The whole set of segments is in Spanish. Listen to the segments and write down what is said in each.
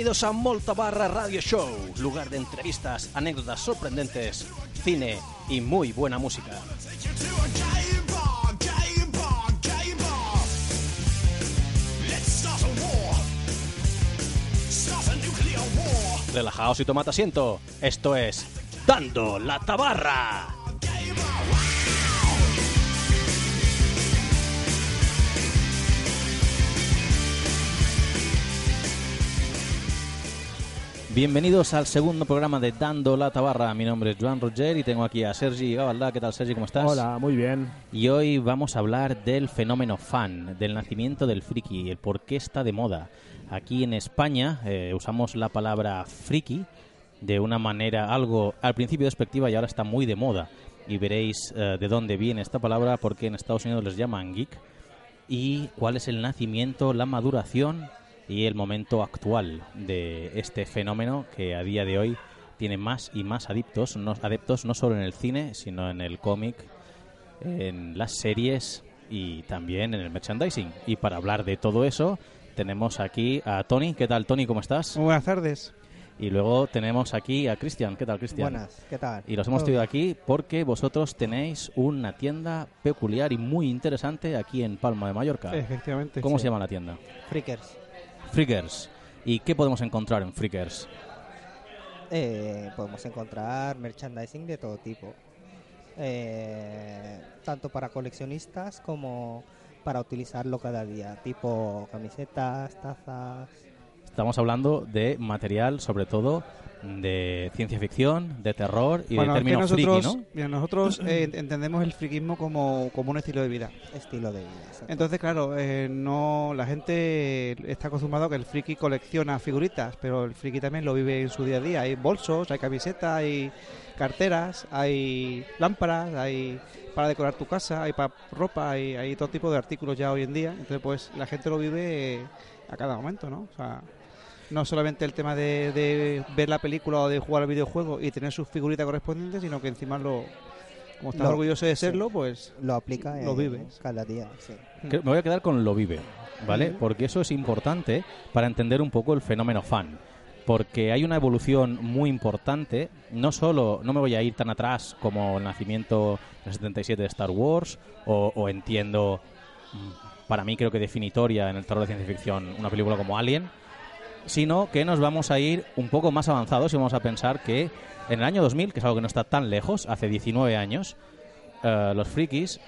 Bienvenidos a Molta Barra Radio Show, lugar de entrevistas, anécdotas sorprendentes, cine y muy buena música. Relajaos y tomad asiento. Esto es Dando la Tabarra. Bienvenidos al segundo programa de Dando la Tabarra. Mi nombre es Joan Roger y tengo aquí a Sergi Gabaldá. ¿Qué tal, Sergi? ¿Cómo estás? Hola, muy bien. Y hoy vamos a hablar del fenómeno fan, del nacimiento del friki, el por qué está de moda. Aquí en España eh, usamos la palabra friki de una manera algo al principio despectiva y ahora está muy de moda. Y veréis eh, de dónde viene esta palabra, porque en Estados Unidos les llaman geek. Y cuál es el nacimiento, la maduración y el momento actual de este fenómeno que a día de hoy tiene más y más adeptos, no, adeptos no solo en el cine, sino en el cómic, en las series y también en el merchandising. Y para hablar de todo eso, tenemos aquí a Tony. ¿Qué tal, Tony? ¿Cómo estás? Muy buenas tardes. Y luego tenemos aquí a Cristian. ¿Qué tal, Cristian? Buenas, ¿qué tal? Y los hemos traído aquí porque vosotros tenéis una tienda peculiar y muy interesante aquí en Palma de Mallorca. Efectivamente. ¿Cómo sí. se llama la tienda? Freakers. Freakers. ¿Y qué podemos encontrar en Freakers? Eh, podemos encontrar merchandising de todo tipo. Eh, tanto para coleccionistas como para utilizarlo cada día. Tipo camisetas, tazas. Estamos hablando de material, sobre todo, de ciencia ficción, de terror y Bueno, de es que término friki, ¿no? mira, nosotros eh, entendemos el friquismo como, como un estilo de vida. Estilo de vida. exacto. Entonces, claro, eh, no la gente está acostumbrada a que el friki colecciona figuritas, pero el friki también lo vive en su día a día. Hay bolsos, hay camisetas, hay carteras, hay lámparas, hay para decorar tu casa, hay para ropa, hay, hay todo tipo de artículos ya hoy en día. Entonces, pues la gente lo vive a cada momento, ¿no? O sea, no solamente el tema de, de ver la película o de jugar al videojuego y tener sus figuritas correspondientes, sino que encima lo, como estás Lo- orgulloso de sí. serlo, pues lo aplica lo en vives. cada día. Sí. Me voy a quedar con lo vive, ¿vale? Porque eso es importante para entender un poco el fenómeno fan. Porque hay una evolución muy importante, no solo, no me voy a ir tan atrás como el nacimiento del 77 de Star Wars, o, o entiendo, mm, para mí creo que definitoria en el terror de ciencia ficción, una película como Alien, sino que nos vamos a ir un poco más avanzados y vamos a pensar que en el año 2000, que es algo que no está tan lejos, hace 19 años, eh, los frikis,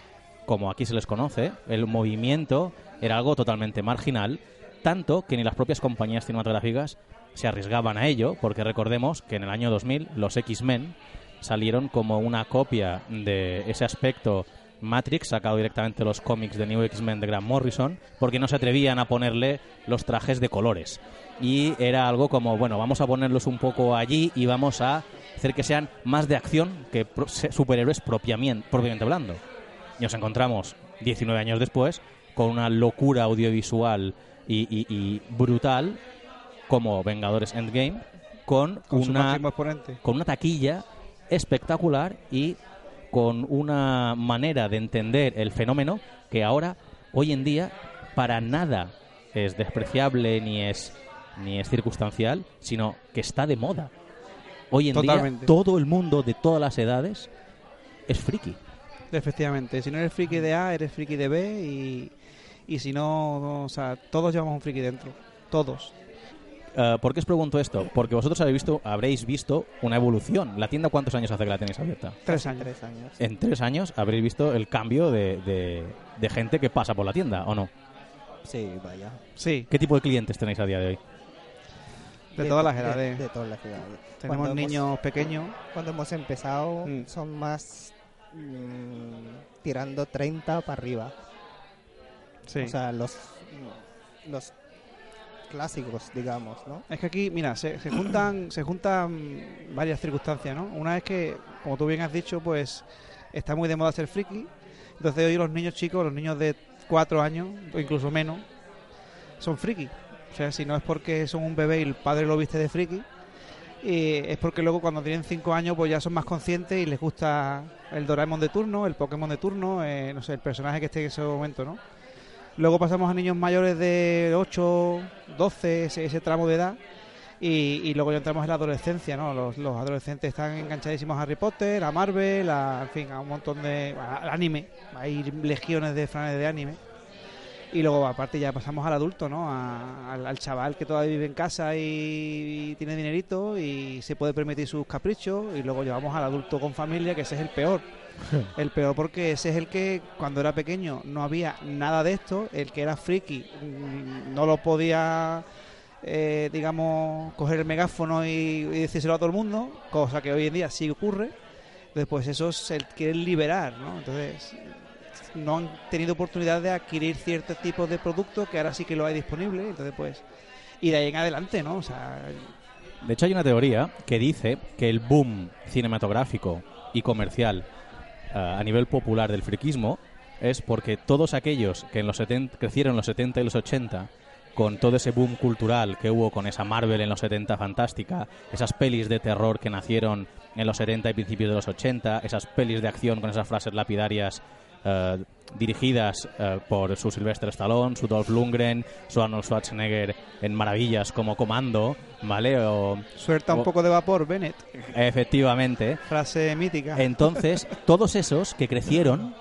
como aquí se les conoce, el movimiento era algo totalmente marginal, tanto que ni las propias compañías cinematográficas se arriesgaban a ello, porque recordemos que en el año 2000 los X-Men salieron como una copia de ese aspecto Matrix, sacado directamente de los cómics de New X-Men de Grant Morrison, porque no se atrevían a ponerle los trajes de colores. Y era algo como, bueno, vamos a ponerlos un poco allí y vamos a hacer que sean más de acción que superhéroes propiamente, propiamente hablando. Y nos encontramos 19 años después con una locura audiovisual y, y- y brutal como Vengadores Endgame, con, una con una taquilla espectacular y con una manera de entender el fenómeno que ahora, hoy en día, para nada es despreciable ni es ni es circunstancial, sino que está de moda. Hoy en día todo el mundo de todas las edades es friki. Efectivamente, si no eres friki de A, eres friki de B y, y si no, no, o sea, todos llevamos un friki dentro. Todos. Eh, ¿Por qué os pregunto esto? Porque vosotros habéis visto, habréis visto una evolución. ¿La tienda cuántos años hace que la tenéis abierta? Tres años. Tres años. En tres años habréis visto el cambio de, de- de gente que pasa por la tienda, ¿o no? Sí, vaya. Sí. ¿Qué tipo de clientes tenéis a día de hoy? De todas las de- edades. De, todas las edades. Tenemos Cuando hemos- niños pequeños. Cuando hemos empezado Mm. son más mm, tirando 30 para arriba. Sí. O sea, los, los clásicos, digamos, ¿no? Es que aquí, mira, se, juntan se juntan varias circunstancias, ¿no? Una es que, como tú bien has dicho, pues está muy de moda ser friki. Entonces hoy los niños chicos, los niños de cuatro años o incluso menos, son friki. O sea, si no es porque son un bebé y el padre lo viste de friki, y es porque luego cuando tienen cinco años pues ya son más conscientes y les gusta el Doraemon de turno, el Pokémon de turno, eh, no sé, el personaje que esté en ese momento, ¿no? Luego pasamos a niños mayores de 8, 12, ese, tramo de edad. Y, y luego ya entramos en la adolescencia, ¿no? Los, los adolescentes están enganchadísimos a Harry Potter, a Marvel, a, en fin, a un montón de... al anime. Hay legiones de fans de anime. Y luego, aparte, ya pasamos al adulto, ¿no? Al chaval que todavía vive en casa y, y tiene dinerito y se puede permitir sus caprichos. Y luego llevamos al adulto con familia, que ese es el peor. El peor porque ese es el que cuando era pequeño no había nada de esto, el que era friki mm, no lo podía, eh, digamos, coger el megáfono y, y decírselo a todo el mundo, cosa que hoy en día sí ocurre. Después eso se quieren liberar, ¿no? Entonces no han tenido oportunidad de adquirir ciertos tipos de productos que ahora sí que lo hay disponible, entonces pues y de ahí en adelante, ¿no? O sea, De hecho, hay una teoría que dice que el boom cinematográfico y comercial a nivel popular del friquismo es porque todos aquellos que en los 70, crecieron en los 70 y los 80 con todo ese boom cultural que hubo con esa Marvel en los 70 fantástica, esas pelis de terror que nacieron en los 70 y principios de los 80, esas pelis de acción con esas frases lapidarias eh, dirigidas eh, por su Sylvester Stallone, su Dolph Lundgren, su Arnold Schwarzenegger en maravillas como Comando, ¿vale? O, suelta un O- poco de vapor, Bennett, efectivamente. frase mítica. Entonces, todos esos que crecieron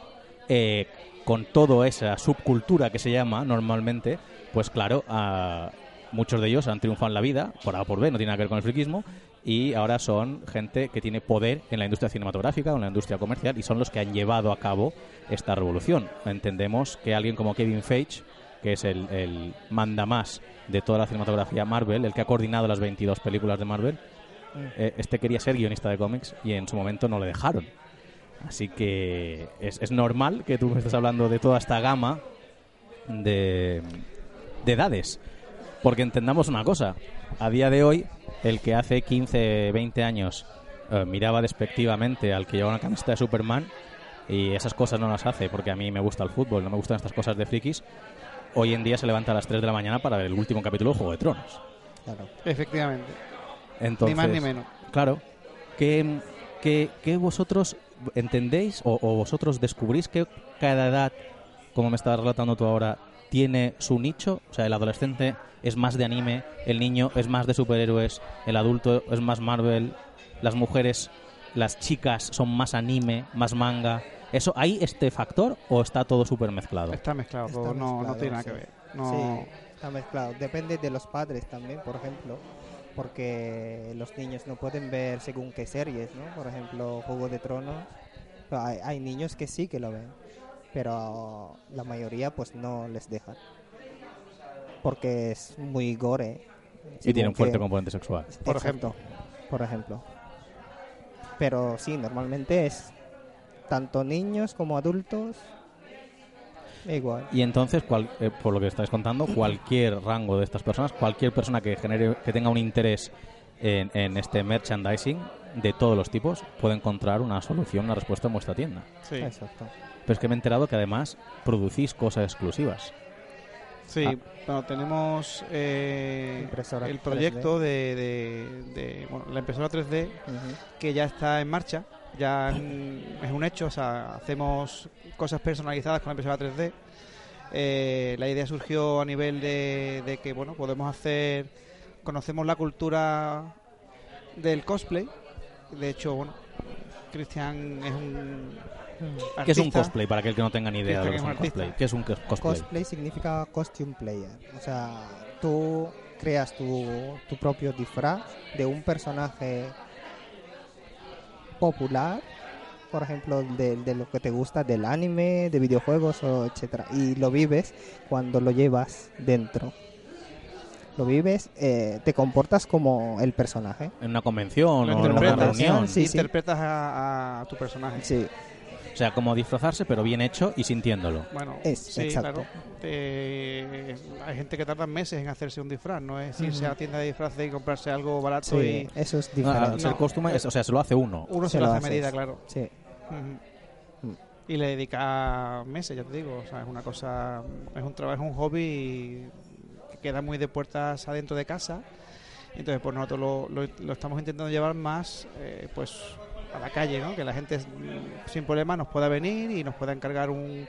eh, con toda esa subcultura que se llama normalmente, pues claro, a muchos de ellos han triunfado en la vida, por A por B, no tiene nada que ver con el friquismo, y ahora son gente que tiene poder en la industria cinematográfica o en la industria comercial y son los que han llevado a cabo esta revolución. Entendemos que alguien como Kevin Feige, que es el, el mandamás de toda la cinematografía Marvel, el que ha coordinado las 22 películas de Marvel, eh, este quería ser guionista de cómics y en su momento no le dejaron. Así que es, es normal que tú me estés hablando de toda esta gama de, de edades. Porque entendamos una cosa, a día de hoy, el que hace 15, 20 años eh, miraba despectivamente al que llevaba una camiseta de Superman y esas cosas no las hace porque a mí me gusta el fútbol, no me gustan estas cosas de frikis, hoy en día se levanta a las 3 de la mañana para ver el último capítulo de Juego de Tronos. Claro. Efectivamente. Entonces, ni más ni menos. Claro. Que, que, que vosotros entendéis o, o vosotros descubrís que cada edad, como me estabas relatando tú ahora, tiene su nicho. O sea, el adolescente es más de anime, el niño es más de superhéroes, el adulto es más Marvel, las mujeres, las chicas son más anime, más manga. ¿Eso hay este factor o está todo súper mezclado? Está mezclado, Está todo, no, no tiene nada sí. que ver. No, Sí, está mezclado. Depende de los padres también, por ejemplo, porque los niños no pueden ver según qué series, ¿no? Por ejemplo, Juego de Tronos. Pero Hay, hay niños que sí que lo ven, pero la mayoría pues no les dejan. Porque es muy gore. Y tiene un fuerte componente sexual. Por Exacto, Por ejemplo. Pero sí, normalmente es tanto niños como adultos. Igual. Y entonces, cual- eh, por lo que estáis contando, cualquier rango de estas personas, cualquier persona que genere, que tenga un interés en, en este merchandising de todos los tipos, puede encontrar una solución, una respuesta en vuestra tienda. sí. Exacto. Pero es que me he enterado que además producís cosas exclusivas. Sí, Ah. bueno, tenemos eh, el proyecto de, de- de, bueno, la impresora 3D Ujú. que ya está en marcha, ya es es un hecho, o sea, hacemos cosas personalizadas con la impresora 3D. Eh, la idea surgió a nivel de, de que, bueno, podemos hacer, conocemos la cultura del cosplay. De hecho, bueno, Cristian es un ¿Qué es un artista. cosplay? Para aquel que no tenga ni idea de lo que es un Cristian es un cosplay. ¿Qué es un cos- cosplay? Cosplay significa costume player. O sea, tú creas tu, tu propio disfraz de un personaje popular, por ejemplo, de, de lo que te gusta del anime, de videojuegos, o etcétera, y lo vives cuando lo llevas dentro. Lo vives, eh, te comportas como el personaje. En una convención Lo o en una interpretas, reunión. Sí, sí. Interpretas a, a tu personaje. Sí, O sea, como disfrazarse, pero bien hecho y sintiéndolo. Bueno, Es- sí, exacto. claro. Eh, hay gente que tarda meses en hacerse un disfraz, no es irse a la tienda de disfraces y comprarse algo barato sí, y eso es No, diferente. ser No. costume, es- o sea, se lo hace uno. uno se, Se lo lo hace a medida, claro. Sí. Y le dedica meses, ya te digo. O sea, es una cosa, es un trabajo, es un hobby queda muy de puertas adentro de casa. Entonces, pues nosotros lo, lo- lo estamos intentando llevar más, eh, pues, a la calle, ¿no? Que la gente mm, sin problema nos pueda venir y nos pueda encargar un,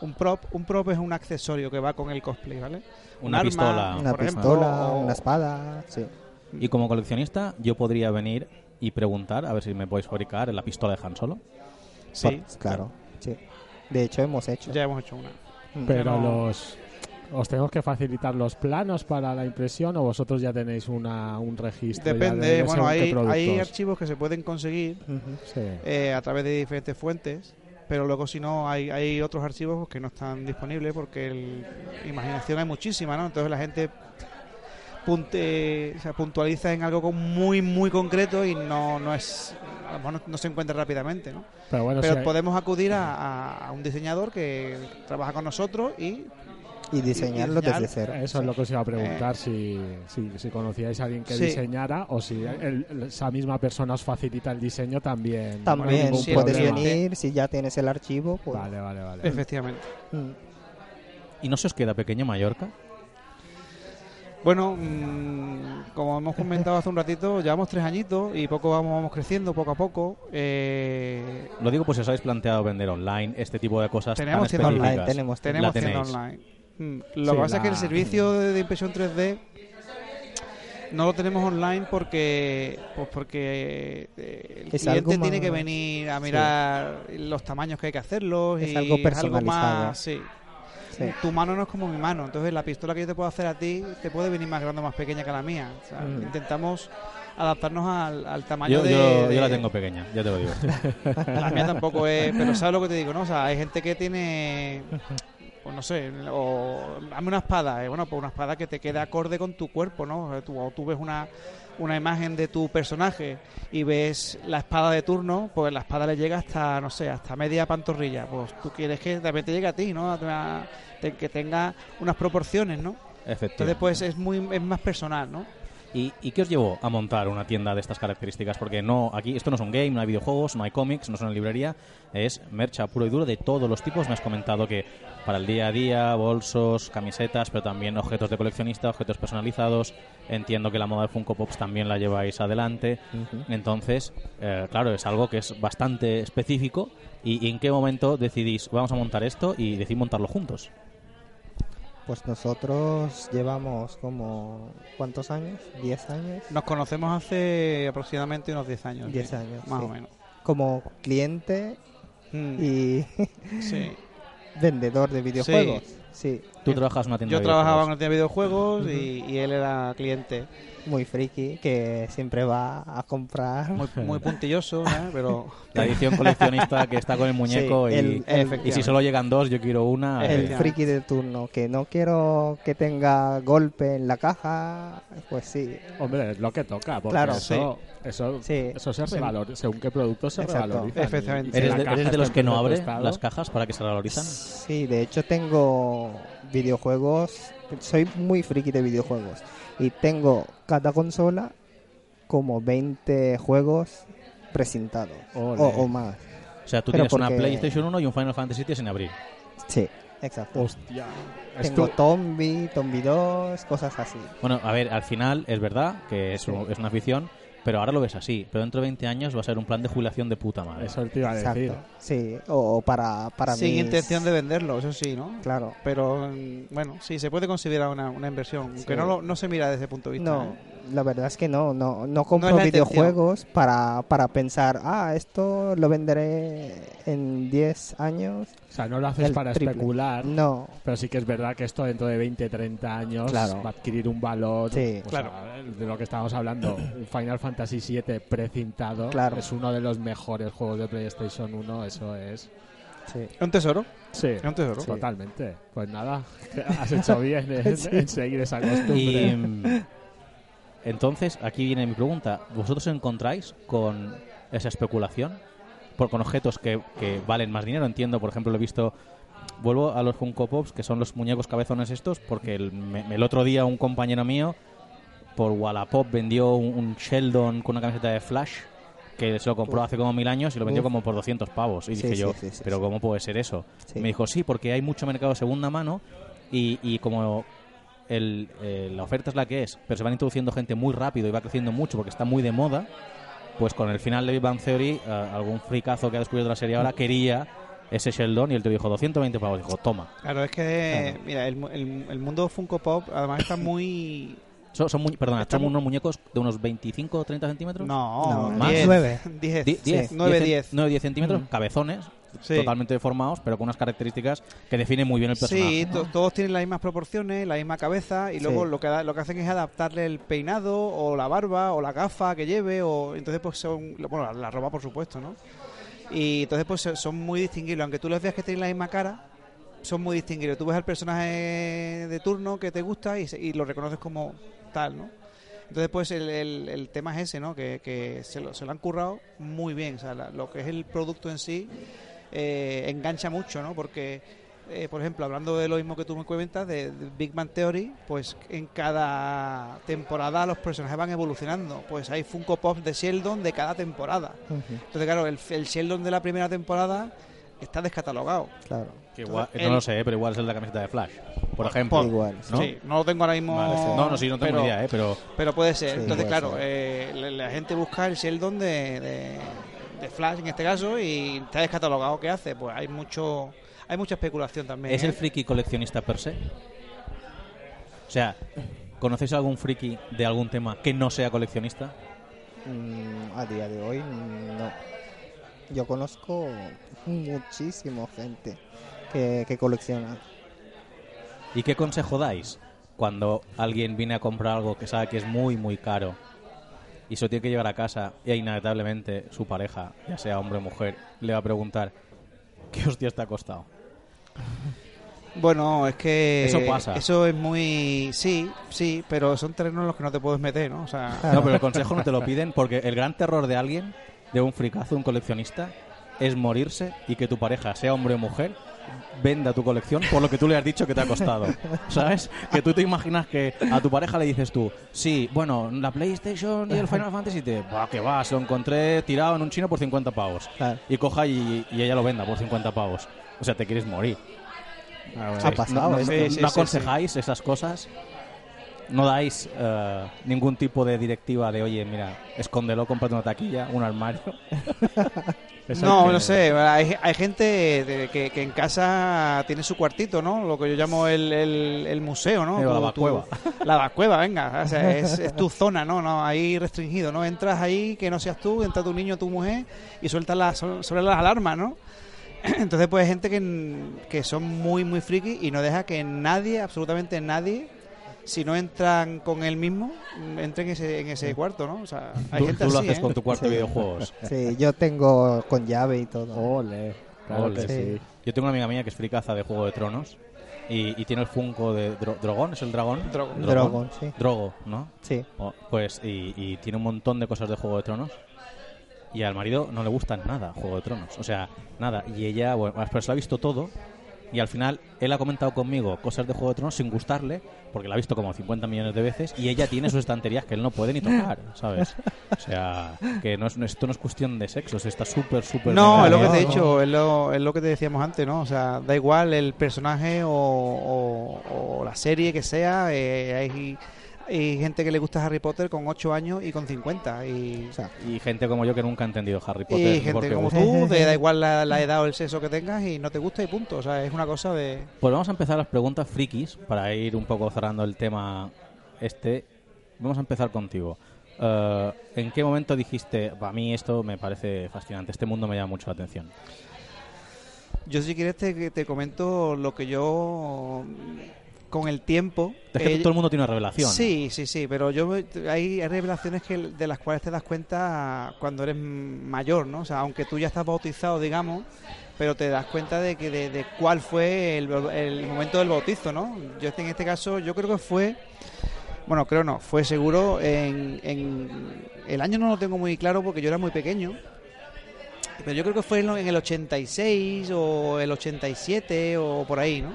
un prop. Un prop es un accesorio que va con el cosplay, ¿vale? Un Una arma, pistola. Una por ejemplo, pistola, o- una espada, sí. Y como coleccionista, yo podría venir y preguntar a ver si me podéis fabricar la pistola de Han Solo. Sí, Por- claro, sí. De hecho, hemos hecho. Ya hemos hecho una. Mm. Pero no- los os tenemos que facilitar los planos para la impresión o vosotros ya tenéis una, un registro. Depende, de bueno, hay, hay archivos que se pueden conseguir. Sí. eh, a través de diferentes fuentes, pero luego si no hay, hay otros archivos que no están disponibles porque el, imaginación hay muchísima, ¿no? Entonces la gente punte, o sea, puntualiza en algo muy muy concreto y no, no es a lo mejor no, no se encuentra rápidamente, ¿no? Pero bueno, Pero si hay- podemos acudir a un diseñador que trabaja con nosotros y Y diseñarlo diseñar- desde cero. Eso es lo que os iba a preguntar, si, si, si conocíais a alguien que Eh. Sí. diseñara o si el- esa misma persona os facilita el diseño también. También puedes venir, si ya tienes el archivo, pues... Vale, vale, vale. efectivamente. Mm. ¿Y no se os queda pequeña Mallorca? Bueno, mm, como hemos comentado hace un ratito, llevamos tres añitos y poco vamos, vamos creciendo, poco a poco. Eh, Lo digo pues si os habéis planteado vender online, este tipo de cosas Tenemos tan tienda específicas. online, tenemos- tenemos tienda online. Mm, Lo Sí, que pasa es que el servicio de, de impresión 3D no lo tenemos online porque pues porque eh, el Es algo cliente tiene que venir a mirar los tamaños que hay que hacerlos Es y algo personalizado. más sí. Sí. Tu mano no es como mi mano, entonces la pistola que yo te puedo hacer a ti te puede venir más grande o más pequeña que la mía. O sea, Mm. Intentamos adaptarnos al, al tamaño Yo, de, yo- yo de- la tengo pequeña, ya te lo digo. la mía tampoco es, pero sabes lo que te digo, ¿no? O sea, hay gente que tiene, pues no sé, o dame una espada, eh, bueno, pues una espada que te quede acorde con tu cuerpo, ¿no? Tú, o tú ves una, una imagen de tu personaje y ves la espada de turno, pues la espada le llega hasta, no sé, hasta media pantorrilla. Pues tú quieres que también te llegue a ti, ¿no? A- a- te- que tenga unas proporciones, ¿no? Entonces, pues es muy es más personal, ¿no? ¿Y, ¿Y qué os llevó a montar una tienda de estas características? Porque no aquí esto no es un game, no hay videojuegos, no hay cómics, no es una librería, es mercha puro y duro de todos los tipos. Me has comentado que para el día a día, bolsos, camisetas, pero también objetos de coleccionista, objetos personalizados. Entiendo que la moda de Funko Pops también la lleváis adelante. Entonces, eh, claro, es algo que es bastante específico. ¿Y, y en qué momento decidís, vamos a montar esto y decidís montarlo juntos? Pues nosotros llevamos como... ¿Cuántos años? ¿10 años? Nos conocemos hace aproximadamente unos 10 años. 10 sí, años, Más sí. o menos. Como cliente Mm, y sí. vendedor de videojuegos. Sí. Tú Yo- trabajas en una tienda Yo de trabajaba en una tienda de videojuegos y, y él era cliente. Muy friki, que siempre va a comprar. Muy, muy puntilloso, ¿eh? pero La edición coleccionista que está con el muñeco Sí, y... el- el- Y si solo llegan dos, yo quiero una. El eh, friki de turno, que no quiero que tenga golpe en la caja, pues sí. Hombre, es lo que toca, porque Claro, eso, eso, Sí. eso se Sí. revaloriza, según qué producto se Exacto. revaloriza. Efectivamente. ¿Eres de, eres de los que no abre las cajas para que se valorizan? Sí, de hecho tengo videojuegos, soy muy friki de videojuegos y tengo cada consola como 20 juegos presentados o, o más. O sea, tú Pero tienes una porque- PlayStation 1 y un Final Fantasy VII sin abrir. Sí, exacto. Hostia. Tengo tu- Tombi, Tombi 2, cosas así. Bueno, a ver, al final es verdad que es, Sí. un- es una afición, pero ahora lo ves así. Pero dentro de 20 años va a ser un plan de jubilación de puta madre. Eso te iba a decir. Exacto. Sí, o, o para, para sin mis- intención de venderlo, eso sí, ¿no? Claro. Pero mm, bueno, sí, se puede considerar una, una inversión, aunque no, lo- no se mira desde ese punto de vista. No, ¿eh? La verdad es que no, no, no compro videojuegos para, para pensar, ah, esto lo venderé en 10 años. O sea, no lo haces para triple. especular, No, pero sí que es verdad que esto dentro de 20, 30 años Claro. va a adquirir un valor. Sí. o Claro. sea, de lo que estábamos hablando. Un Final Fantasy VII precintado Claro. es uno de los mejores juegos de PlayStation 1. Eso es. Sí. Es un tesoro. Sí, Es un tesoro. totalmente. Pues nada, has hecho bien en, en seguir esa costumbre. mm, entonces, aquí viene mi pregunta. ¿Vosotros encontráis con esa especulación? Por, con objetos que, que valen más dinero. Entiendo, por ejemplo, lo he visto... Vuelvo a los Funko Pops, que son los muñecos cabezones estos, porque el, me- el otro día un compañero mío por Wallapop vendió un, un Sheldon con una camiseta de Flash que se lo compró hace como mil años y lo vendió como por 200 pavos. Y Sí, dije sí, yo, sí, pero. ¿cómo puede ser eso? Me dijo, sí, porque hay mucho mercado de segunda mano y, y como el, eh, la oferta es la que es, pero se van introduciendo gente muy rápido y va creciendo mucho porque está muy de moda, pues con el final de Big Bang Theory, eh, algún fricazo que ha descubierto la serie ahora quería ese Sheldon y él te dijo 220 pavos. Dijo, toma. Claro, es que, Claro. mira, el, el, el mundo Funko Pop además está muy... Son, son mu- perdona, Está son unos muñecos de unos 25 o 30 centímetros. No, No, más. 10, nueve. 10, Die- 10, 9, 10, 10. 9, 10 centímetros, Mm. cabezones, Sí. totalmente deformados, pero con unas características que definen muy bien el personaje. Sí, todos tienen las mismas proporciones, la misma cabeza y luego Sí. lo que da- lo que hacen es adaptarle el peinado o la barba o la gafa que lleve o entonces pues son bueno la, la ropa por supuesto, ¿no? Y entonces pues son- muy distinguibles, aunque tú les veas que tienen la misma cara, son muy distinguibles. Tú ves al personaje de turno que te gusta y, y lo reconoces como tal, ¿no? Entonces, pues el, el- el tema es ese, ¿no? Que, que se, lo, se lo han currado muy bien. O sea, la- lo que es el producto en sí eh, engancha mucho, ¿no? Porque, eh, por ejemplo, hablando de lo mismo que tú me comentas, de, de Big Bang Theory, pues en cada temporada los personajes van evolucionando. Pues hay Funko Pops de Sheldon de cada temporada. Entonces, claro, el, el Sheldon de la primera temporada está descatalogado. Claro. Que igual- Entonces, no lo sé, pero igual es el de la camiseta de Flash, por ejemplo. Igual. ¿no? Sí, no lo tengo ahora mismo. Vale, sí. No, no, sí, no tengo pero- ni idea, ¿eh? pero Pero puede ser. Sí, Entonces, claro, eh, la, la gente busca el Sheldon de, de, de Flash en este caso y está descatalogado. ¿Qué hace? Pues hay mucho hay mucha especulación también. ¿es ¿eh? el friki coleccionista per se? O sea, ¿conocéis algún friki de algún tema que no sea coleccionista? Mm, a día de hoy, no. Yo conozco muchísima gente que, que colecciona. ¿Y qué consejo dais cuando alguien viene a comprar algo que sabe que es muy, muy caro y se lo tiene que llevar a casa y inevitablemente su pareja, ya sea hombre o mujer, le va a preguntar ¿qué hostias te ha costado? Bueno, es que. Eso pasa. Eso es muy. Sí, sí, pero son terrenos en los que no te puedes meter, ¿no? O sea. No, pero el consejo no te lo piden porque el gran terror de alguien, de un fricazo, un coleccionista, es morirse y que tu pareja, sea hombre o mujer, venda tu colección por lo que tú le has dicho que te ha costado. ¿Sabes? Que tú te imaginas que a tu pareja le dices tú, sí, bueno, la PlayStation y el Final Fantasy, te, va, que va, se lo encontré tirado en un chino por 50 pavos. Claro. Y coja y, y ella lo venda por 50 pavos. O sea, te quieres morir. Ha pasado, ¿No, no- ¿no? Sí, sí, no sí, aconsejáis esas cosas? ¿No dais eh, ningún tipo de directiva de, oye, mira, escóndelo, cómprate una taquilla, un armario? No, que- no sé, hay, hay gente de- que, que en casa tiene su cuartito, ¿no? Lo que yo llamo el, el- el museo, ¿no? La tu- La vacueva, venga, o sea, es, es tu zona, ¿no? no Ahí restringido, ¿no? Entras ahí, que no seas tú, entra tu niño, tu mujer y sueltas las, sobre las alarmas, ¿no? Entonces, pues hay gente que, que son muy, muy friki y no deja que nadie, absolutamente nadie, si no entran con él mismo, entren en ese, en ese cuarto, ¿no? O sea, hay Tú, gente tú lo así, haces ¿eh? con tu cuarto de videojuegos. Sí, yo tengo con llave y todo. Ole, claro Ole. que sí. Yo tengo una amiga mía que es fricaza de Juego de Tronos y, y tiene el Funko de Dro- Drogón, ¿es el dragón? Drogon. Drogon, sí. Drogo, ¿no? Sí. O- pues, y, y tiene un montón de cosas de Juego de Tronos. Y al marido no le gusta nada Juego de Tronos. O sea, nada. Y ella, bueno, pero se lo ha visto todo. Y al final, él ha comentado conmigo cosas de Juego de Tronos sin gustarle, porque la ha visto como 50 millones de veces. Y ella tiene sus estanterías que él no puede ni tocar, ¿sabes? O sea, que no es, esto no es cuestión de sexo, está súper, súper. No, es lo que te he dicho, es lo, es lo que te decíamos antes, ¿no? O sea, da igual el personaje o, o- o la serie que sea, eh, hay, hay gente que le gusta Harry Potter con 8 años y con 50. Y, O sea, Y gente como yo que nunca ha entendido Harry Potter. y gente como gusta. tú, te da igual la, la edad o el sexo que tengas y no te gusta y punto. O sea, es una cosa de... Pues vamos a empezar las preguntas frikis para ir un poco cerrando el tema este. Vamos a empezar contigo. Eh, ¿En qué momento dijiste, a mí esto me parece fascinante, este mundo me llama mucho la atención? Yo si quieres te, te comento lo que yo con el tiempo... Es que eh, todo el mundo tiene una revelación. Sí, sí, sí, pero yo hay, revelaciones que de las cuales te das cuenta cuando eres mayor, ¿no? O sea, aunque tú ya estás bautizado, digamos, pero te das cuenta de que de, de cuál fue el, el momento del bautizo, ¿no? Yo en este caso, yo creo que fue, bueno, creo no, fue seguro en, en el año no lo tengo muy claro porque yo era muy pequeño, pero yo creo que fue en el 86 o el 87 o por ahí, ¿no?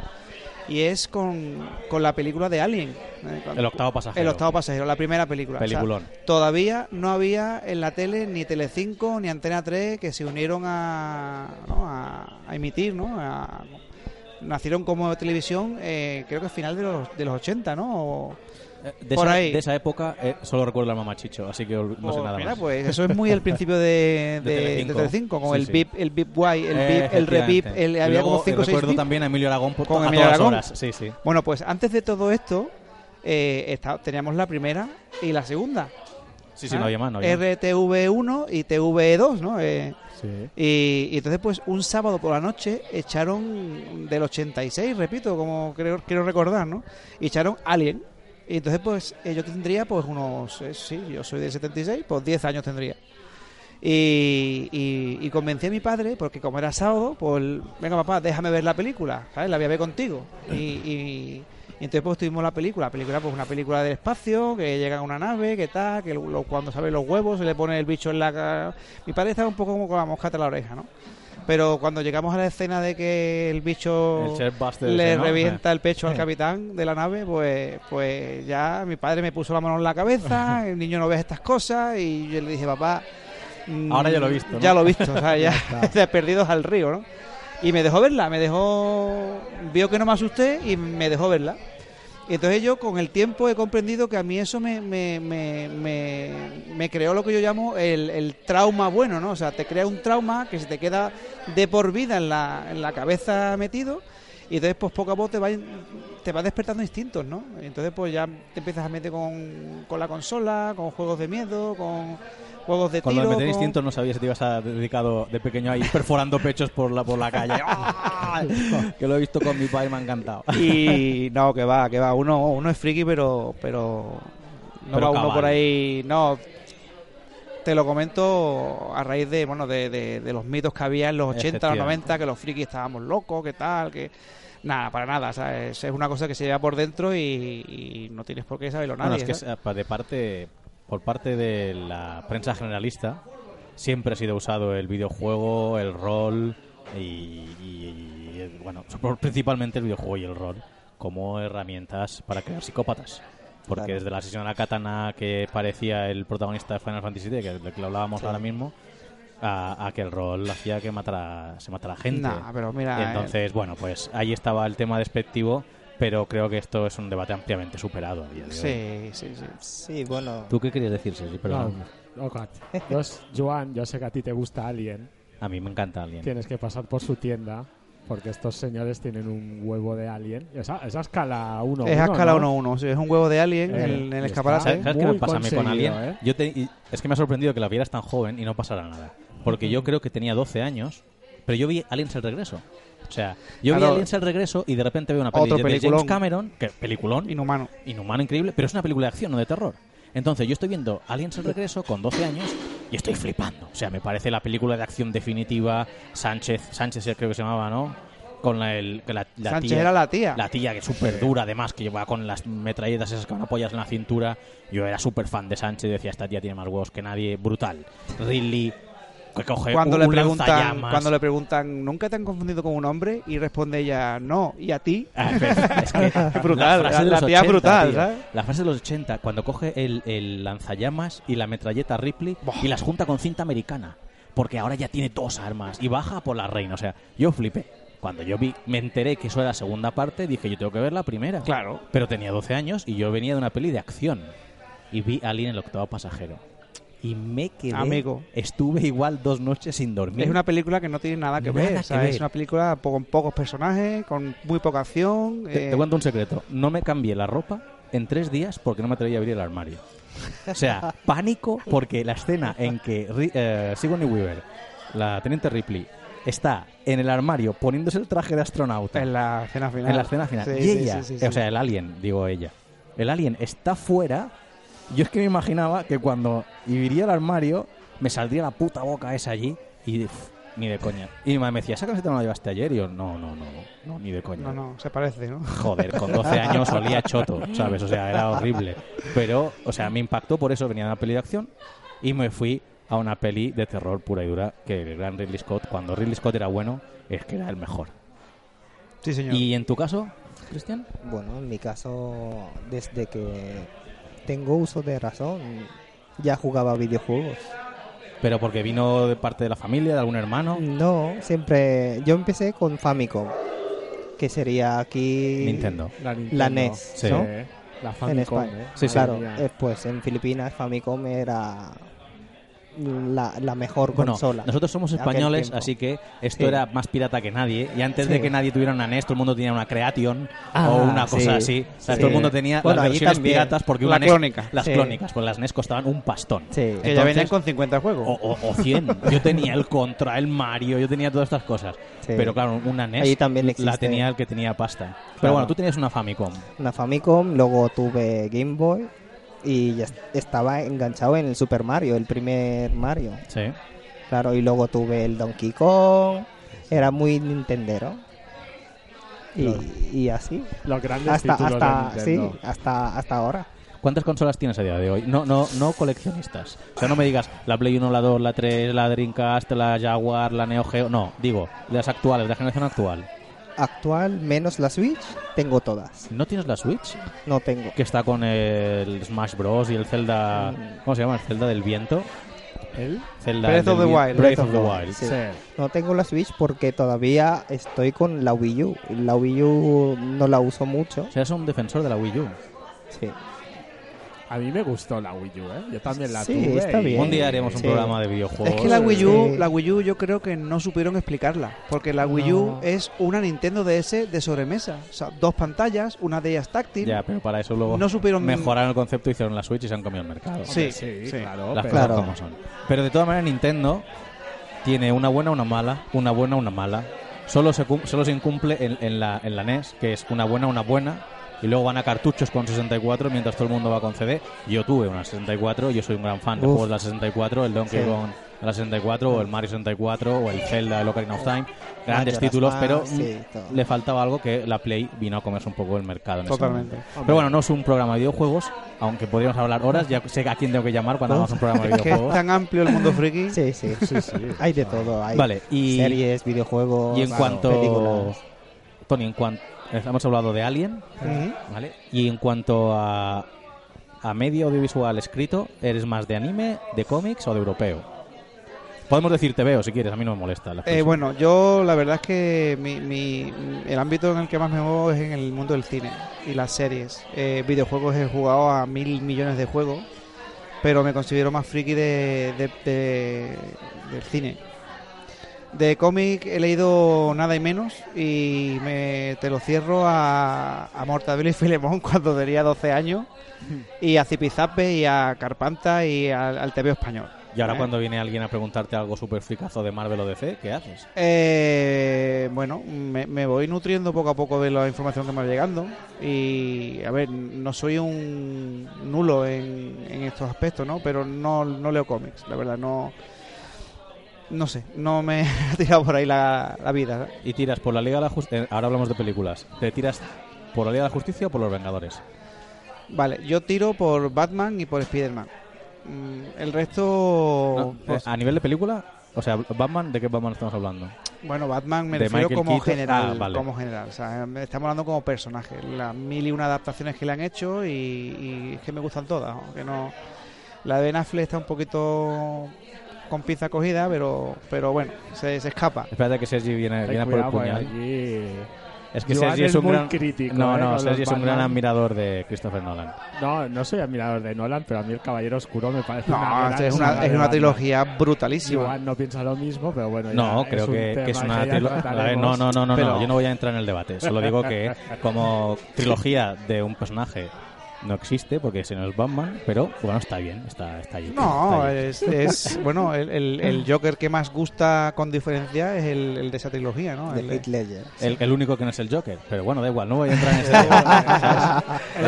Y es con, con la película de Alien. ¿eh? Cuando- El octavo pasajero. el octavo pasajero, la primera película. O sea, Peliculón. todavía no había en la tele ni Telecinco ni Antena 3 que se unieron a, ¿no? a, a emitir, ¿no? A- nacieron como televisión, eh, creo que a final de los, de los 80, ¿no? O- De, Por esa, ahí. de esa época eh, solo recuerdo al mamachicho, así que no sé o- nada mira, más. pues eso es muy el principio de, De de, Telecinco. Telecinco, con Sí, el sí. VIP, el VIP Guay, el Eh, VIP, el Revip, efectivamente. el, Y había luego, como 5 o eh, 6 recuerdo también a Emilio Aragón por Con a Emilio todas Aragón. horas. Sí, sí. Bueno, pues antes de todo esto, eh, está- teníamos la primera y la segunda. Sí, sí, ¿Ah? no había más, no había más. RTV1 y TV2, ¿no? Eh, Sí. y, y entonces, pues, un sábado por la noche echaron del 86, repito, como creo, quiero recordar, ¿no? Y echaron Alien. Y entonces, pues, eh, yo tendría, pues, unos... eh, sí, yo soy del 76, pues 10 años tendría. Y, y, y convencí a mi padre, porque como era sábado, pues, venga papá, déjame ver la película, ¿sabes? La voy a ver contigo. Y, y- y entonces pues tuvimos la película, la película pues una película del espacio, que llega a una nave, que tal, que lo- cuando sabe los huevos se le pone el bicho en la cara. Mi padre estaba un poco como con la mosca tras la oreja, ¿no? Pero cuando llegamos a la escena de que el bicho El le ese, ¿no? revienta el pecho al capitán de la nave, pues, pues ya mi padre me puso la mano en la cabeza, el niño no ve estas cosas y yo le dije, papá, mm, Ahora ya lo he visto, ¿no? Ya lo he visto, o sea, ya de perdidos al río, ¿no? Y me dejó verla, me dejó, vio que no me asusté y me dejó verla. Y entonces yo con el tiempo he comprendido que a mí eso me, me, me, me, me creó lo que yo llamo el, el trauma bueno, ¿no? O sea, te crea un trauma que se te queda de por vida en la, en la cabeza metido y entonces pues poco a poco te va, te va despertando instintos, ¿no? Y entonces pues ya te empiezas a meter con, con la consola, con juegos de miedo, con juegos de Con lo de tiro. meter con- instintos no sabía si te ibas a dedicado de pequeño ahí perforando pechos por la, por la calle. ¡Ah! que lo he visto con mi padre y me ha encantado. Y no, que va, que va. Uno, uno es friki, pero, pero no Pero va uno cabal. por ahí. No, te lo comento a raíz de, bueno, de, de- de los mitos que había en los 80, los Efectivamente. 90, que los frikis estábamos locos, que tal, que nada, para nada. ¿sabes? Es una cosa que se lleva por dentro y, y no tienes por qué saberlo nadie. Bueno, es que eh, de parte, por parte de la prensa generalista, siempre ha sido usado el videojuego, el rol y, y- y, bueno, principalmente el videojuego y el rol como herramientas para crear psicópatas. Porque Claro. desde la sesión de la katana que parecía el protagonista de Final Fantasy VII, que del que lo hablábamos ahora mismo, a, a que el rol hacía que matara, se matara gente. Nah, pero mira, eh, entonces, bueno, pues ahí estaba el tema despectivo, pero creo que esto es un debate ampliamente superado a día de hoy. sí, sí, sí. Sí, bueno. ¿Tú qué querías decir, Sergi? Perdón. No. Yo, Joan, yo sé que a ti te gusta Alien. A mí me encanta Alien. Tienes que pasar por su tienda porque estos señores tienen un huevo de Alien. Esa, esa escala 1 es a escala 1-1, sí, es un huevo de alien Eh, en, el- en el escaparate. ¿Sabes, sabes qué me pasa a mí con Alien? ¿eh? Yo te- y es que me ha sorprendido que la vieras tan joven y no pasara nada. Porque yo creo que tenía 12 años, pero yo vi Aliens el regreso. O sea, yo vi Claro. Aliens el regreso y de repente veo una peli de James peliculón. Cameron, que peliculón, Inhumano. inhumano, increíble, pero es una película de acción, no de terror. Entonces yo estoy viendo Aliens el regreso con 12 años y estoy flipando. O sea, me parece la película de acción definitiva. Sánchez, Sánchez creo que se llamaba, ¿no? Con la, el, la, la Sánchez tía, era la tía. la tía que es súper dura, además, que lleva con las metralletas esas que van apoyas en la cintura. Yo era súper fan de Sánchez, decía, esta tía tiene más huevos que nadie, brutal. Ridley, que coge cuando un, le un preguntan lanzallamas. cuando le preguntan nunca te han confundido con un hombre y responde ella no y a ti Ah, es que Es brutal, la, frase de la los tía 80, brutal, tío. ¿sabes? La frase de los 80, cuando coge el, el lanzallamas y la metralleta Ripley y las junta con cinta americana. Porque ahora ya tiene dos armas y baja por la reina. O sea, yo flipé. Cuando yo vi, me enteré que eso era la segunda parte, dije, yo tengo que ver la primera. claro Pero tenía 12 años y yo venía de una peli de acción. Y vi Alien el octavo pasajero. Y me quedé. Amigo. Estuve igual dos noches sin dormir. es una película que no tiene nada que Nada ver que ¿sabes? ver. es una película con pocos personajes con muy poca acción Te, eh, te cuento un secreto. No me cambié la ropa en tres días porque no me atrevía a abrir el armario. O sea, pánico porque la escena en que eh, Sigourney Weaver, la teniente Ripley, está en el armario poniéndose el traje de astronauta En la escena final. en la escena final. Sí, y ella, sí, sí, o sea, el alien, digo ella. El alien está fuera. Yo es que me imaginaba que cuando iría al armario me saldría la puta boca esa allí y ni de coña. Y mi madre me decía, ¿esa camiseta no la llevaste ayer? Y yo, no, no, no, no, ni de coña. No, no, se parece, ¿no? Joder, con 12 años olía choto, ¿sabes? O sea, era horrible. Pero, o sea, me impactó por eso, venía de una peli de acción y me fui a una peli de terror pura y dura que el gran Ridley Scott, cuando Ridley Scott era bueno, es que era el mejor. Sí, señor. ¿Y en tu caso, Cristian? Bueno, en mi caso, desde que tengo uso de razón, ya jugaba videojuegos. ¿Pero porque vino de parte de la familia, de algún hermano? No, siempre. Yo empecé con Famicom, que sería aquí. Nintendo. La, Nintendo. La NES, Sí. ¿no? La En Famicom, España. ¿eh? Sí, sí. claro, mía. eh, pues en Filipinas Famicom era la, la mejor Bueno, consola. nosotros somos españoles, así que esto Sí. era más pirata que nadie. Y antes de que nadie tuviera una NES, todo el mundo tenía una Creation Ah, o una sí, cosa así. O sea, sí. todo el mundo tenía Bueno, las versiones también. piratas porque La una NES clónica. Las clónicas, pues las NES costaban un pastón. Sí. que ya Entonces- venían con 50 juegos. O, o, o 100. Yo tenía el Contra, el Mario, yo tenía todas estas cosas. Sí. Pero claro, una NES Ahí también la tenía el que tenía pasta. Pero Claro. bueno, tú tenías una Famicom. Una Famicom, luego tuve Game Boy y ya est- estaba enganchado en el Super Mario, el primer Mario. Sí. Claro, y luego tuve el Donkey Kong, era muy nintendero. Y, y así, Los grandes hasta títulos hasta de sí, Nintendo. hasta hasta ahora. ¿Cuántas consolas tienes a día de hoy? No, no, no coleccionistas. O sea, no me digas la Play 1, la 2, la 3, la Dreamcast, la Jaguar, la Neo Geo. No, digo, las actuales, de la generación actual. Actual menos la Switch, tengo todas. ¿No tienes la Switch? No tengo. Que está con el Smash Bros. y el Zelda. Mm. ¿Cómo se llama? El Zelda del viento. ¿El? Zelda Breath del of the vi- Wild. Breath of the Wild. Sí. Sí. No tengo la Switch porque todavía estoy con la Wii U. La Wii U no la uso mucho. O sea, es un defensor de la Wii U. Sí. A mí me gustó la Wii U, ¿eh? Yo también la Sí, tuve. está y- bien. Un día haremos un Sí. programa de videojuegos. Es que la Wii U, Sí. la Wii U yo creo que no supieron explicarla, porque la Wii U No. es una Nintendo DS de sobremesa, o sea, dos pantallas, una de ellas táctil. Ya, pero para eso luego No supieron mejoraron el concepto, hicieron la Switch y se han comido el mercado. Sí, Sí, sí. claro. Las pero- cosas Claro. como son. Pero de todas maneras Nintendo tiene una buena, una mala, una buena, una mala. Solo se, cum- solo se incumple en, en la, en la NES, que es una buena, una buena. Y luego van a cartuchos con 64 mientras todo el mundo va con CD. Yo tuve una 64, yo soy un gran fan de Uf. juegos de la 64, el Donkey Sí. Kong de la 64 o el Mario 64 o el Zelda, el Ocarina of Time. Grandes Majora's títulos, pero sí, mm, le faltaba algo que la Play vino a comerse un poco el mercado. En ese Totalmente. momento. Pero bueno, no es un programa de videojuegos, aunque podríamos hablar horas. Ya sé a quién tengo que llamar cuando hagamos un programa de que es videojuegos. tan amplio el mundo friki. Sí, sí, sí, sí. Hay de todo. Hay Vale, y, series, videojuegos. y en claro, cuanto. películas. Tony, en cuanto. Hemos hablado de Alien. ¿vale? Y en cuanto a. A medio audiovisual escrito, ¿eres más de anime, de cómics o de europeo? Podemos decir te veo si quieres, a mí no me molesta. la Eh, bueno, yo la verdad es que mi, mi- el ámbito en el que más me muevo es en el mundo del cine y las series. Eh, videojuegos he jugado a mil millones de juegos, pero me considero más friki de, de- de- del cine. De cómic he leído nada y menos y me, te lo cierro a, a Mortadelo y Filemón cuando tenía 12 años y a Zipizape y a Carpanta y al, al TV español. y ahora ¿eh? cuando viene alguien a preguntarte algo súper fricazo de Marvel o DC, ¿qué haces? Eh, bueno, me, me voy nutriendo poco a poco de la información que me va llegando y, a ver, no soy un nulo en, en estos aspectos, ¿no? Pero no, no leo cómics, la verdad, no... No sé, no me ha tirado por ahí la, la vida. ¿eh? Y tiras por la Liga de la Justicia. Ahora hablamos de películas. ¿Te tiras por la Liga de la Justicia o por los Vengadores? Vale, yo tiro por Batman y por Spider-Man. Mm, El resto... No, pues, eh, a nivel de película, o sea, Batman, ¿de qué Batman estamos hablando? Bueno, Batman me de refiero Michael como Keaton. general, Ah, vale. como general. O sea, estamos hablando como personaje. Las mil y una adaptaciones que le han hecho y, y es que me gustan todas. aunque no, la de Ben Affleck está un poquito con pinza cogida, pero, pero bueno, se, se escapa. Espérate que Sergi viene, viene por el puñal. aquí- Es que Joan Sergi es es un muy gran crítico, No, ¿eh? no, Sergi es un gran admirador de Christopher Nolan. No, no soy admirador de Nolan, pero a mí el Caballero Oscuro me parece una No, gran es saga una, es una trilogía brutalísima. Joan no piensa lo mismo, pero bueno. No, ya creo es que, que es una trilogía. No, no, no, no, Pero- no, yo no voy a entrar en el debate. Solo digo que como trilogía de un personaje no existe porque ese no es Batman, pero bueno, está bien, está, está allí. No, está allí. es, es- bueno, el, el- el Joker que más gusta con diferencia es el, el de esa trilogía, ¿no? El- Heath Ledger. El, el único que no es el Joker, pero bueno, da igual, no voy a entrar en ese debate, ¿sabes?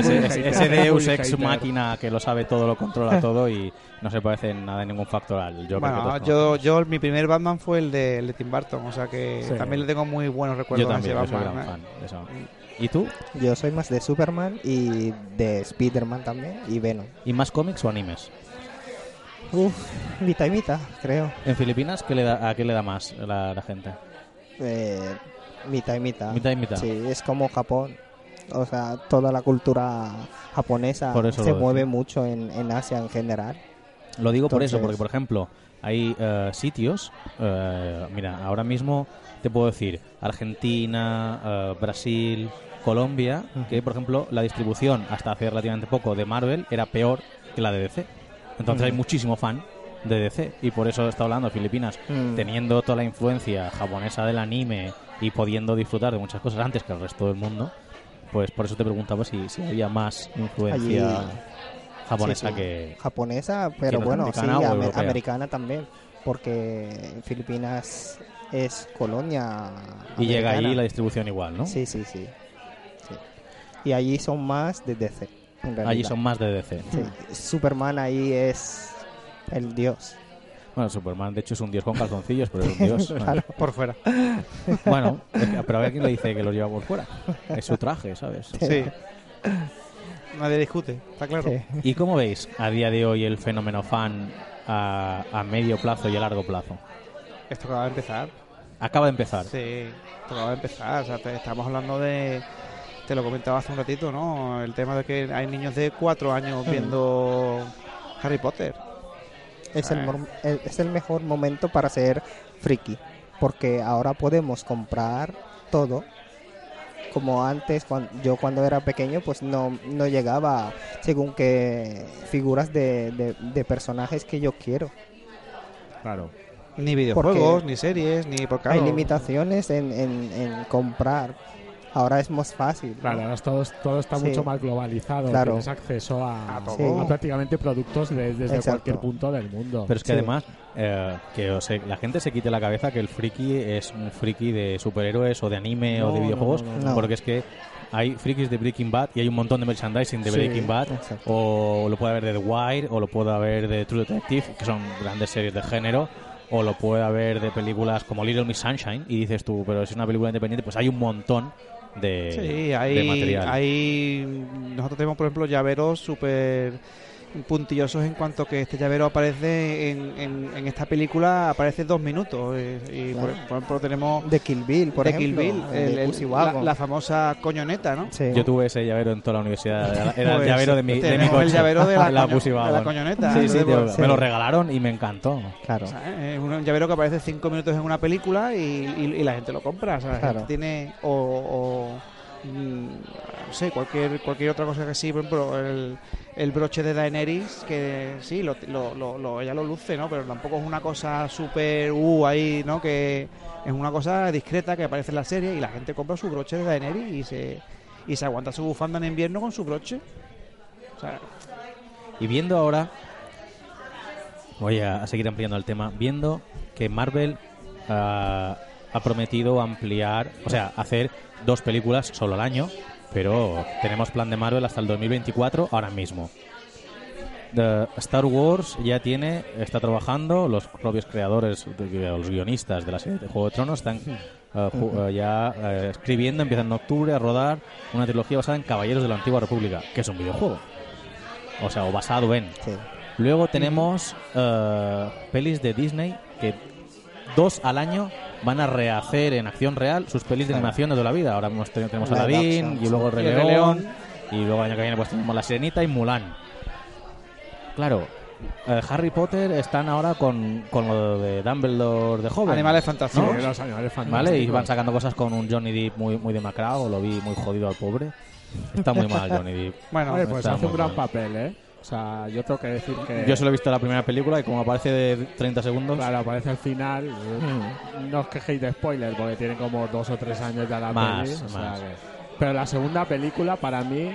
Ese, ese- ese Deus ex hater. máquina que lo sabe todo, lo controla todo y no se parece en nada en ningún factor al Joker. Bueno, yo, yo mi primer Batman fue el de, el de Tim Burton, o sea que Sí. también le tengo muy buenos recuerdos Yo a también, ese yo soy Batman. gran ¿eh? fan de eso. ¿Y tú? Yo soy más de Superman y de Spider-Man también y Venom. ¿Y más cómics o animes? Uf, mitad y mitad, creo. ¿En Filipinas qué le da, a qué le da más la, la gente? Eh, mitad y mitad. Mitad y mitad. Sí, es como Japón. O sea, toda la cultura japonesa se mueve mucho en, en Asia en general. Lo digo por eso, porque por ejemplo, hay eh, sitios, eh, mira, ahora mismo te puedo decir Argentina, eh, Brasil, Colombia, que por ejemplo la distribución hasta hace relativamente poco de Marvel era peor que la de DC. Entonces hay muchísimo fan de DC y por eso está hablando Filipinas, Mm. teniendo toda la influencia japonesa del anime y pudiendo disfrutar de muchas cosas antes que el resto del mundo, pues por eso te preguntaba si, si había más influencia Allí- japonesa Sí, sí. que... Japonesa, pero bueno, sí, amer- americana también. Porque Filipinas es colonia. Y llega ahí la distribución igual, ¿no? Sí, sí, sí, sí. Y allí son más de DC. Allí son más de DC. Sí, Superman ahí es el dios. Bueno, Superman de hecho es un dios con calzoncillos, pero es un dios. Claro. Por fuera. Bueno, pero a ver quién le dice que los lleva por fuera. Es su traje, ¿sabes? Sí. Nadie discute, está claro. Sí. ¿Y cómo veis a día de hoy el fenómeno fan a, a medio plazo y a largo plazo? Esto acaba de empezar. Acaba de empezar. Sí, esto acaba de empezar. O sea, te- estamos hablando de. Te lo comentaba hace un ratito, ¿no? El tema de que hay niños de cuatro años viendo Harry Potter. Es, el, Ah. el- es el mejor momento para ser friki. Porque ahora podemos comprar todo. Como antes, cuando, yo cuando era pequeño, pues no, no llegaba según que figuras de, de- de personajes que yo quiero. Claro. Ni videojuegos, Porque ni series, ni por Hay limitaciones en, en- en comprar. Ahora es más fácil. ¿no? Claro, ahora todo, todo está Sí. mucho más globalizado. Claro. Tienes acceso a, A todo. Sí. a prácticamente productos de- desde Exacto. cualquier punto del mundo. Pero es que Sí. además, eh, que o sea, la gente se quite la cabeza que el friki es un friki de superhéroes o de anime o de videojuegos, no, no, no. porque es que hay frikis de Breaking Bad y hay un montón de merchandising de Sí, Breaking Bad, exacto. o lo puede haber de The Wire, o lo puede haber de True Detective, que son grandes series de género, o lo puede haber de películas como Little Miss Sunshine, y dices tú, pero si es una película independiente, pues hay un montón de, Sí, de hay, material. hay. Nosotros tenemos, por ejemplo, llaveros súper puntillosos en cuanto que este llavero aparece en, en, en esta película, aparece dos minutos. eh, Y, por, Claro. por ejemplo, tenemos De Kill Bill, por de ejemplo. Kill Bill, de el- el- Pussy la, famosa coñoneta, ¿no? Sí. Yo tuve ese llavero en toda la universidad. Era, el Pues, llavero de mi, de mi coche. el llavero de la, coño- Pussy de la Wagon. coñoneta. Sí, sí, tío, me lo regalaron y me encantó. Claro. o sea, es un llavero que aparece cinco minutos en una película y, y- y la gente lo compra. O sea, la Claro. gente tiene. O. o, mm, no sé, cualquier, cualquier otra cosa que sí, por ejemplo, el, el broche de Daenerys, que sí, lo, lo- lo- ella lo luce, ¿no? Pero tampoco es una cosa súper. Uh, ahí, ¿no? Que es una cosa discreta que aparece en la serie y la gente compra su broche de Daenerys y se, y se aguanta su bufanda en invierno con su broche. Y viendo ahora, voy a, seguir ampliando el tema, viendo que Marvel ah, ha prometido ampliar, o sea, hacer dos películas solo al año, pero tenemos plan de Marvel hasta el 2024 ahora mismo. The Star Wars ya tiene, está trabajando, los propios creadores, los guionistas de la serie de Juego de Tronos están eh, ya eh, escribiendo, empiezan en octubre a rodar una trilogía basada en Caballeros de la Antigua República, que es un videojuego. O sea, o basado en. Sí. Luego tenemos pelis de Disney que dos al año van a rehacer en acción real sus pelis de animación de toda la vida. Ahora hemos tenido- tenemos Live Aladdin action, y luego. Rey León, León. y luego el año que viene pues tenemos La Sirenita y Mulan. Claro, eh, Harry Potter están ahora con, con lo de Dumbledore de joven. animales fantásticos. los animales fantásticos. ¿Vale? Y van sacando cosas con un Johnny Depp muy, muy demacrado, lo vi muy jodido al pobre. Está muy mal Johnny Depp. Bueno, Oye, pues está hace un gran mal. papel, ¿eh? O sea, yo tengo que decir que... Yo solo he visto la primera película y como aparece de 30 segundos, Claro, aparece al final. eh, Mm. No os quejéis de spoilers porque tiene como dos o tres años ya la Más, peli. o sea más. que- Pero la segunda película para mí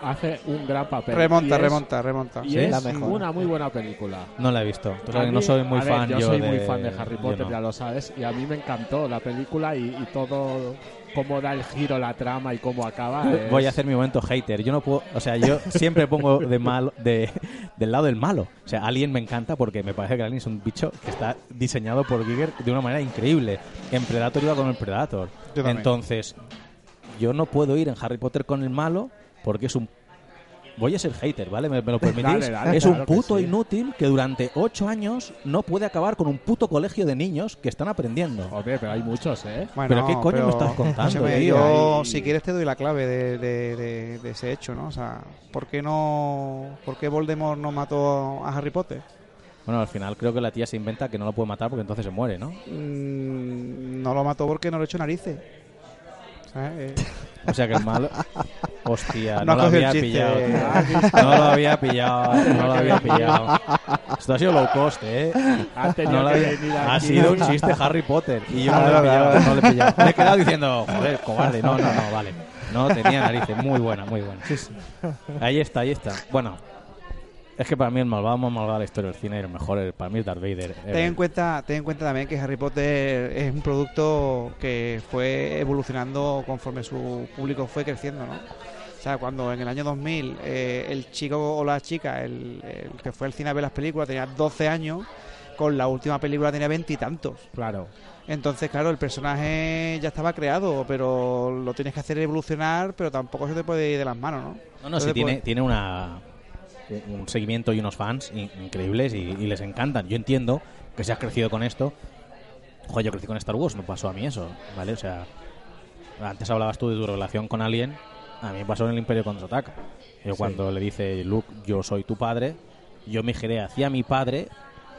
hace un gran papel. Remonta, Y es- remonta, remonta. Y Sí, es la mejor. una muy buena película. No la he visto. Tú A sabes que no mí- soy muy a ver, fan. Yo, yo soy de, muy fan de Harry Potter, no. ya lo sabes. Y a mí me encantó la película y, y todo cómo da el giro la trama y cómo acaba. es- Voy a hacer mi momento hater. Yo no puedo, o sea, yo siempre pongo de malo, de, del lado del malo. O sea, Alien me encanta porque me parece que Alien es un bicho que está diseñado por Giger de una manera increíble. En Predator iba con el Predator. Yo. Entonces, yo no puedo ir en Harry Potter con el malo porque es un Voy a ser hater, ¿vale? ¿Me, me lo permitís? Dale, dale, es un claro que puto sí. inútil que durante ocho años no puede acabar con un puto colegio de niños que están aprendiendo. Hombre, pero hay muchos, ¿eh? Bueno, ¿Pero qué coño me estás contando, tío? Yo, si quieres, te doy la clave de, de- de- de ese hecho, ¿no? O sea, ¿por qué no. ¿Por qué Voldemort no mató a Harry Potter? Bueno, al final creo que la tía se inventa que no lo puede matar porque entonces se muere, ¿no? Mm, no lo mató porque no le echó narices. ¿Sabes? O sea que el malo. Hostia, No no, lo había pillado. tío. No lo había pillado, no lo había pillado. Esto ha sido low cost, ¿eh? No lo había- Ha sido un chiste Harry Potter. Y yo no lo he pillado, no lo he pillado. Me he quedado diciendo, joder, cobarde. No, no, no, vale. No, tenía narices. Muy buena, muy buena. Ahí está, ahí está. Bueno, es que para mí el malvado más malvado de la historia del cine, el mejor, el- para mí es Darth Vader. ten, en cuenta, ten en cuenta también que Harry Potter es un producto que fue evolucionando conforme su público fue creciendo, ¿no? O sea, cuando en el año 2000 eh, el chico o la chica, el, el que fue al cine a ver las películas, tenía 12 años, con la última película tenía veintitantos. Claro. Entonces, claro, el personaje ya estaba creado, pero lo tienes que hacer evolucionar, pero tampoco se te puede ir de las manos, ¿no? No, no, sí, Entonces, tiene, pues, tiene una, un seguimiento y unos fans in- increíbles y, y les encantan. Yo entiendo que si has crecido con esto. Joder, yo crecí con Star Wars, me pasó a mí eso, ¿vale? O sea, antes hablabas tú de tu relación con Alien, a mí me pasó en el Imperio Contraataca. Yo cuando le dice Luke, yo soy tu padre, yo me giré hacia mi padre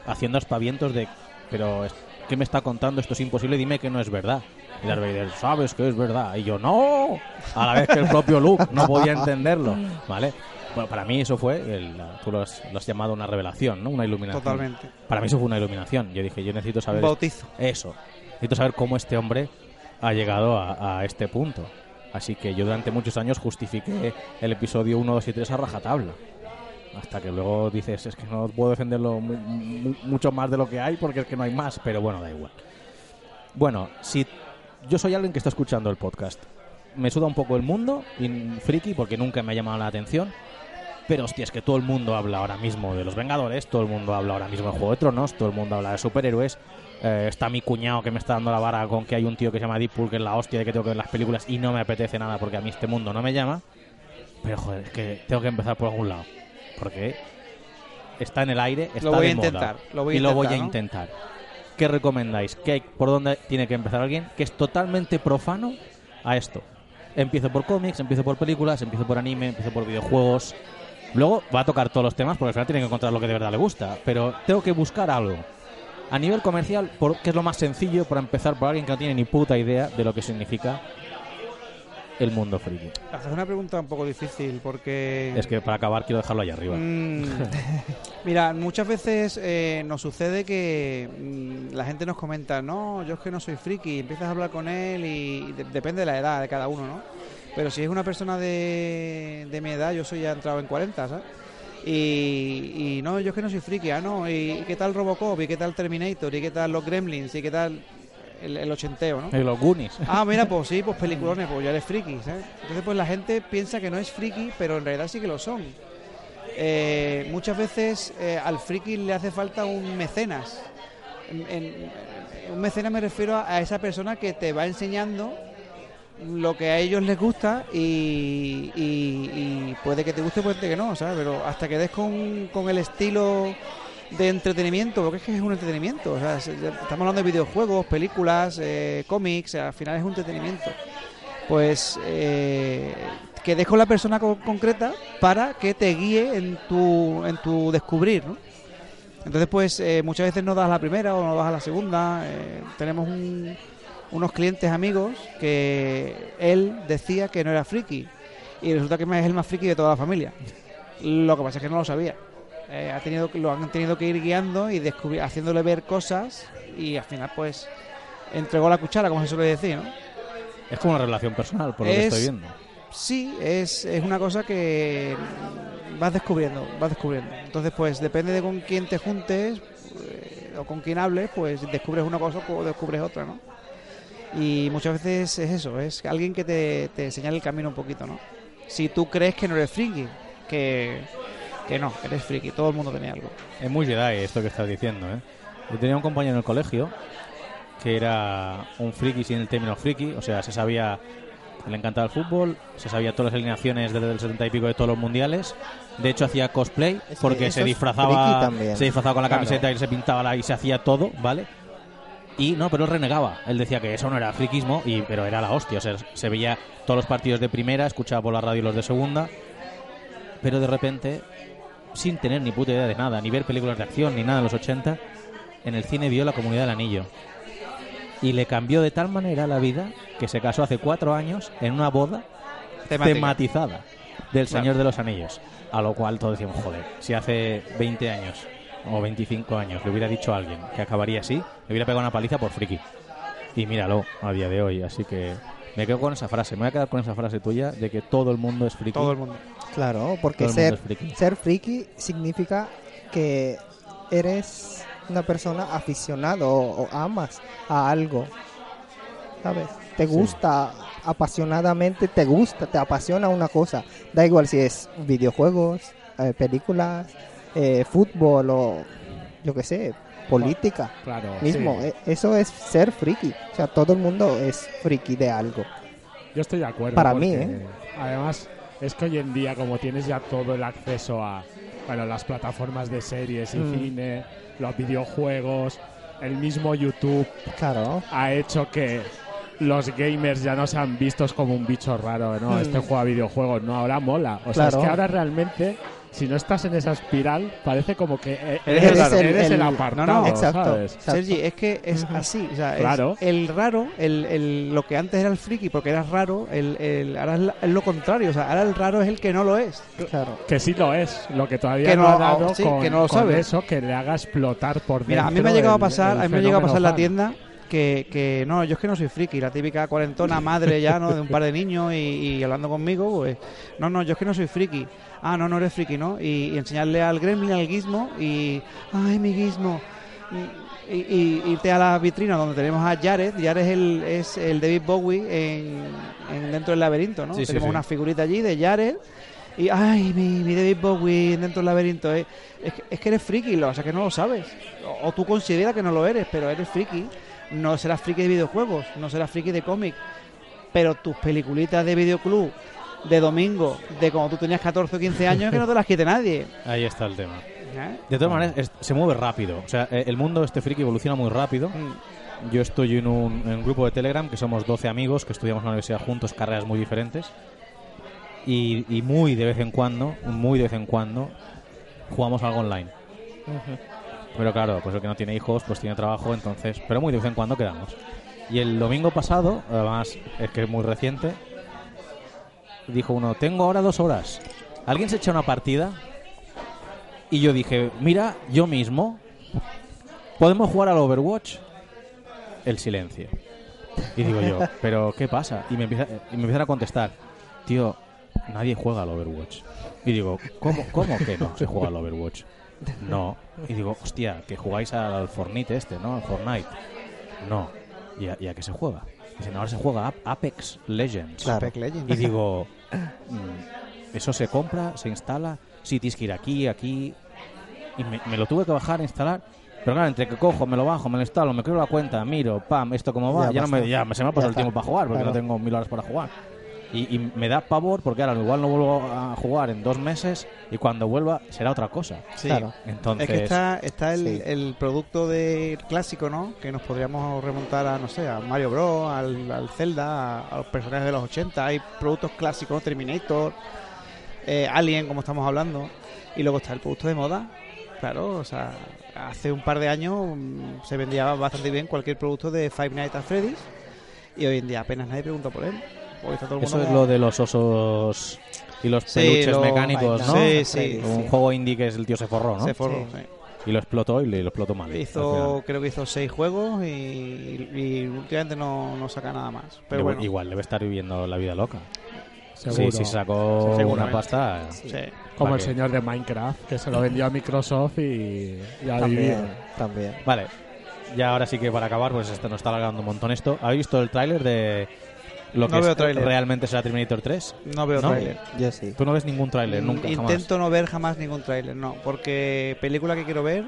haciendo aspavientos de, pero ¿qué me está contando? Esto es imposible, dime que no es verdad. Y Darth Vader, sabes que es verdad. Y yo, no, a la vez que el propio Luke no podía entenderlo, ¿vale? Bueno, para mí eso fue, el- tú lo has, lo has llamado una revelación, ¿no? Una iluminación. Totalmente. Para mí eso fue una iluminación. Yo dije, yo necesito saber bautizo. eso. Necesito saber cómo este hombre ha llegado a, a este punto. Así que yo durante muchos años justifiqué el episodio 1, 2 y 3 a rajatabla. Hasta que luego dices, es que no puedo defenderlo mu- mu- mucho más de lo que hay porque es que no hay más. Pero bueno, da igual. Bueno, si yo soy alguien que está escuchando el podcast, me suda un poco el mundo, y friki, porque nunca me ha llamado la atención. Pero hostia, es que todo el mundo habla ahora mismo de los Vengadores, todo el mundo habla ahora mismo de Juego de Tronos, todo el mundo habla de superhéroes. Eh, está mi cuñado que me está dando la vara con que hay un tío que se llama Deadpool, que es la hostia de que tengo que ver las películas y no me apetece nada porque a mí este mundo no me llama. Pero joder, es que tengo que empezar por algún lado. Porque está en el aire, está Lo voy de a moda. intentar, lo voy a y lo voy a intentar, ¿no? intentar. ¿Qué recomendáis? ¿Qué, ¿Por dónde tiene que empezar alguien que es totalmente profano a esto? Empiezo por cómics, empiezo por películas, empiezo por anime, empiezo por videojuegos. Luego va a tocar todos los temas porque al final tiene que encontrar lo que de verdad le gusta. Pero tengo que buscar algo. A nivel comercial, por, que es lo más sencillo para empezar por alguien que no tiene ni puta idea de lo que significa el mundo friki. Haces una pregunta un poco difícil porque... Es que para acabar quiero dejarlo ahí arriba. Mm, Mira, muchas veces eh, nos sucede que mm, la gente nos comenta, no, yo es que no soy friki, empiezas a hablar con él y de- depende de la edad de cada uno, ¿no? Pero si es una persona de, de mi edad, yo soy ya entrado en 40, ¿sabes? Y, y no, yo es que no soy friki, ah, no, y, qué tal Robocop, y qué tal Terminator, y qué tal los Gremlins, y qué tal el, el ochenteo, ¿no? Y los Goonies. Ah, mira, pues sí, pues peliculones, pues ya eres friki, ¿sabes? Entonces, pues la gente piensa que no es friki, pero en realidad sí que lo son. Eh, muchas veces eh, al friki le hace falta un mecenas. En- en- un mecenas me refiero a, a esa persona que te va enseñando lo que a ellos les gusta y, y- puede que te guste, puede que no, ¿sabes? Pero hasta que des con, con el estilo de entretenimiento, porque es que es un entretenimiento. O sea, estamos hablando de videojuegos, películas, eh, cómics, al final es un entretenimiento. Pues eh, que des con la persona co- concreta para que te guíe en tu, en tu descubrir, ¿no? Entonces, pues eh, muchas veces no das la primera o no das a la segunda. eh, tenemos un- unos clientes amigos que él decía que no era friki y resulta que es el más friki de toda la familia. Lo que pasa es que no lo sabía. Eh, ha tenido, lo han tenido que ir guiando y descubri- haciéndole ver cosas y al final, pues, entregó la cuchara, como se suele decir, ¿no? Es como una relación personal, por lo que Es- estoy viendo. sí, es, es una cosa que vas descubriendo, vas descubriendo. Entonces, pues depende de con quién te juntes eh, o con quién hables, pues descubres una cosa o descubres otra, ¿no? Y muchas veces es eso, es alguien que te, te señala el camino un poquito, ¿no? Si tú crees que no eres friki, que, que no, eres friki, todo el mundo tiene algo. Es muy Jedi esto que estás diciendo, ¿eh? Yo tenía un compañero en el colegio que era un friki sin el término friki, o sea, se sabía, le encantaba el fútbol, se sabía todas las alineaciones desde el 70 y pico de todos los mundiales. De hecho, hacía cosplay Es que porque se disfrazaba, se disfrazaba con la Claro. camiseta y se pintaba la, y se hacía todo, ¿vale? Y no, pero él renegaba. Él decía que eso no era friquismo, y, pero era la hostia. O sea, se veía todos los partidos de primera, escuchaba por la radio los de segunda, pero de repente, sin tener ni puta idea de nada, ni ver películas de acción, ni nada en los 80, en el cine vio La Comunidad del Anillo. Y le cambió de tal manera la vida que se casó hace cuatro años en una boda Temática. tematizada del Claro. Señor de los Anillos. A lo cual todos decíamos, joder, si hace 20 años o 25 años le hubiera dicho a alguien que acabaría así, le hubiera pegado una paliza por friki. Y míralo a día de hoy. Así que me quedo con esa frase. Me voy a quedar con esa frase tuya de que todo el mundo es friki. Todo el mundo. Claro, porque ser, friki. ser friki significa que eres una persona aficionado o, o amas a algo. ¿Sabes? Te gusta apasionadamente, te gusta, te apasiona una cosa. Da igual si es videojuegos, eh, películas, eh, fútbol o yo qué sé, política. Claro. Mismo, sí. eh, eso es ser friki. O sea, todo el mundo es friki de algo. Yo estoy de acuerdo. Para mí, ¿eh? Además, es que hoy en día, como tienes ya todo el acceso a bueno, las plataformas de series y Mm. cine, los videojuegos, el mismo YouTube Claro. ha hecho que los gamers ya no sean vistos como un bicho raro, ¿no? Mm. Este juega videojuegos, no, ahora mola. O sea, es que ahora realmente, si no estás en esa espiral, parece como que eh, Eres eres, el eres el El- apartado, No, no. Exacto. ¿sabes? Exacto. Sergi, es que es así. O sea, es Claro. el raro, el, el- lo que antes era el friki porque era raro, el, el- ahora es, la- es lo contrario. O sea, ahora el raro es el que no lo es. Claro. Que sí lo es, lo que todavía Que no, no- ha dado sí, con, que no lo con sabe. eso que le haga explotar por dentro. Mira, a mí me ha llegado a pasar, a mí me ha llegado a pasar en la tienda que, que no, yo es que no soy friki, la típica cuarentona madre ya, ¿no? De un par de niños y, y hablando conmigo, pues, no, no, yo es que no soy friki. Ah, no, no eres friki, ¿no? Y, y enseñarle al gremlin, al gizmo y, ay, mi gizmo. Y, irte a la vitrina donde tenemos a Jared, Jared es el, es el David Bowie en, en dentro del laberinto, ¿no? Sí, sí, tenemos sí. una figurita allí de Jared y, ay, mi, mi David Bowie dentro del laberinto. eh. Es, que, es que eres friki, lo, o sea que no lo sabes. O, o tú consideras que no lo eres, pero eres friki. No serás friki de videojuegos, no serás friki de cómic. Pero tus peliculitas de videoclub, de domingo, de cuando tú tenías 14 o 15 años, que no te las quite nadie. Ahí está el tema. ¿eh? De todas maneras, es- se mueve rápido. O sea, eh, el mundo este friki evoluciona muy rápido. Mm. Yo estoy en un, en un grupo de Telegram que somos 12 amigos que estudiamos en la universidad juntos, carreras muy diferentes. Y, y muy de vez en cuando, muy de vez en cuando, jugamos algo online. Pero claro, pues el que no tiene hijos, pues tiene trabajo, entonces. Pero muy de vez en cuando quedamos. Y el domingo pasado, además, es que es muy reciente, dijo uno: Tengo ahora dos horas. ¿Alguien se echa una partida? Y yo dije: Mira, yo mismo, ¿podemos jugar al Overwatch? El silencio. Y digo yo, ¿pero qué pasa? Y me, empieza, y me empiezan a contestar: Tío, nadie juega al Overwatch. Y digo, ¿cómo, cómo que no se juega al Overwatch? No. Y digo, hostia, que jugáis al Fortnite este, ¿no? Al Fortnite. No. ¿Y a, y a qué se juega? Dicen, ahora se juega Apex Legends. Claro. Apex Legends. Y digo, mm, ¿eso se compra, se instala? Sí, tienes que ir aquí, aquí. Y me, me lo tuve que bajar, instalar. Pero claro, entre que cojo, me lo bajo, me lo instalo, me creo la cuenta, miro, pam, esto como va, Ya ya, no me, ya se me ha pasado Ya el tiempo para jugar porque Claro. no tengo mil horas para jugar. Y, y me da pavor porque ahora igual no vuelvo a jugar en dos meses y cuando vuelva será otra cosa. Sí. Claro. Entonces, Es que está, está el, Sí. el producto del clásico, ¿no? Que nos podríamos remontar a, no sé, a Mario Bros, al, al Zelda, a, a los personajes de los 80. Hay productos clásicos, Terminator, eh, Alien, como estamos hablando. Y luego está el producto de moda. Claro, o sea, hace un par de años mm, se vendía bastante bien cualquier producto de Five Nights at Freddy's. Y hoy en día apenas nadie pregunta por él. Hoy está todo el eso es como- lo de los osos y los Sí, peluches lo- mecánicos, ¿no? Sí, sí. Un sí. juego indie que es el tío se forró, ¿no? Se forró, Sí. sí. Y lo explotó y le- lo explotó mal. al Hizo, final. creo que hizo seis juegos y, y últimamente no, no saca nada más. Pero Igual- bueno, Igual debe estar viviendo la vida loca. Seguro. Sí, sí, sacó una Seguramente. pasta. Sí. Como ¿Para el señor de Minecraft, que se lo vendió a Microsoft y, y a vivir. También, también. Vale, ya ahora sí que para acabar, pues esto nos está alargando un montón esto. ¿Habéis visto el tráiler de lo que No veo es- realmente será Terminator 3? No veo ¿No? tráiler. Yo sí. Tú no ves ningún tráiler, nunca, jamás. Intento no ver jamás ningún tráiler, no. Porque película que quiero ver,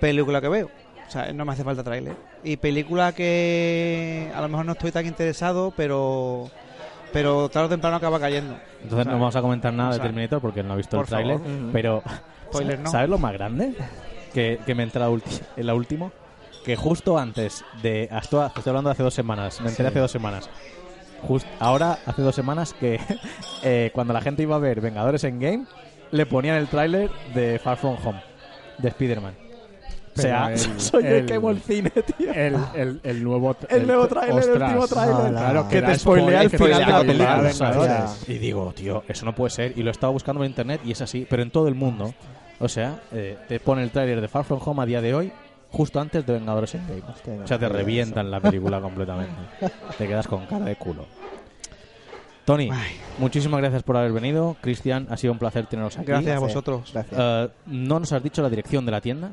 película que veo. O sea, no me hace falta tráiler. Y película que a lo mejor no estoy tan interesado, pero pero tarde o temprano acaba cayendo. Entonces no vamos a comentar nada de O sea, Terminator porque no ha visto el tráiler. Ujú. Pero, Spoiler, ¿no? ¿sabes lo más grande? Que, que me entra en la última. Que justo antes de. Esto, estoy hablando de hace dos semanas. Me enteré hace dos semanas. Just, ahora, hace dos semanas, que eh, cuando la gente iba a ver Vengadores en Game, le ponían el tráiler de Far From Home, de Spider-Man. O sea, el- soy el, el- que el cine, tío. El, el, el nuevo El nuevo tráiler, el último tráiler. Claro, que era te spoilea el que final de la película. Y digo, tío, eso no puede ser. Y lo he estado buscando en internet y es así, pero en todo el mundo. O sea, eh, te pone el tráiler de Far From Home a día de hoy, justo antes de Vengadores Endgame. O sea, te revientan la película completamente. Te quedas con cara de culo. Tony, Ay. muchísimas gracias por haber venido. Cristian, ha sido un placer teneros aquí. Gracias a vosotros. Gracias. Eh, no nos has dicho la dirección de la tienda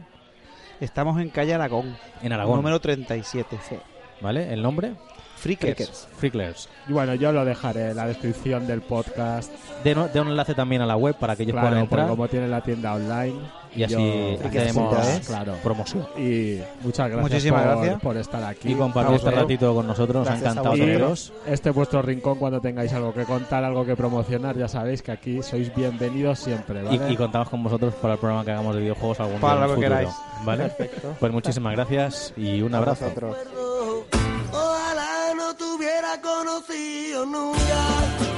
Estamos en calle Aragón, en Aragón, número 37. Sí. ¿vale? El nombre, Freakers. Freakers. Freaklers. Y bueno, yo lo dejaré en la descripción del podcast. De, no- de un enlace también a la web para que ellos Claro, puedan entrar como tiene la tienda online. Y así yo- hacemos. Claro. promoción. Y muchas gracias Muchísimas por, gracias. por estar aquí. Y compartir este ratito con nosotros, nos ha encantado teneros. Este es vuestro rincón cuando tengáis algo que contar, algo que promocionar. Ya sabéis que aquí sois bienvenidos siempre, Y, ¿vale? y contamos con vosotros para el programa que hagamos de videojuegos algún Para día en lo futuro, queráis. ¿Vale? Perfecto. Pues muchísimas gracias y un A abrazo. Ojalá no te hubiera conocido nunca.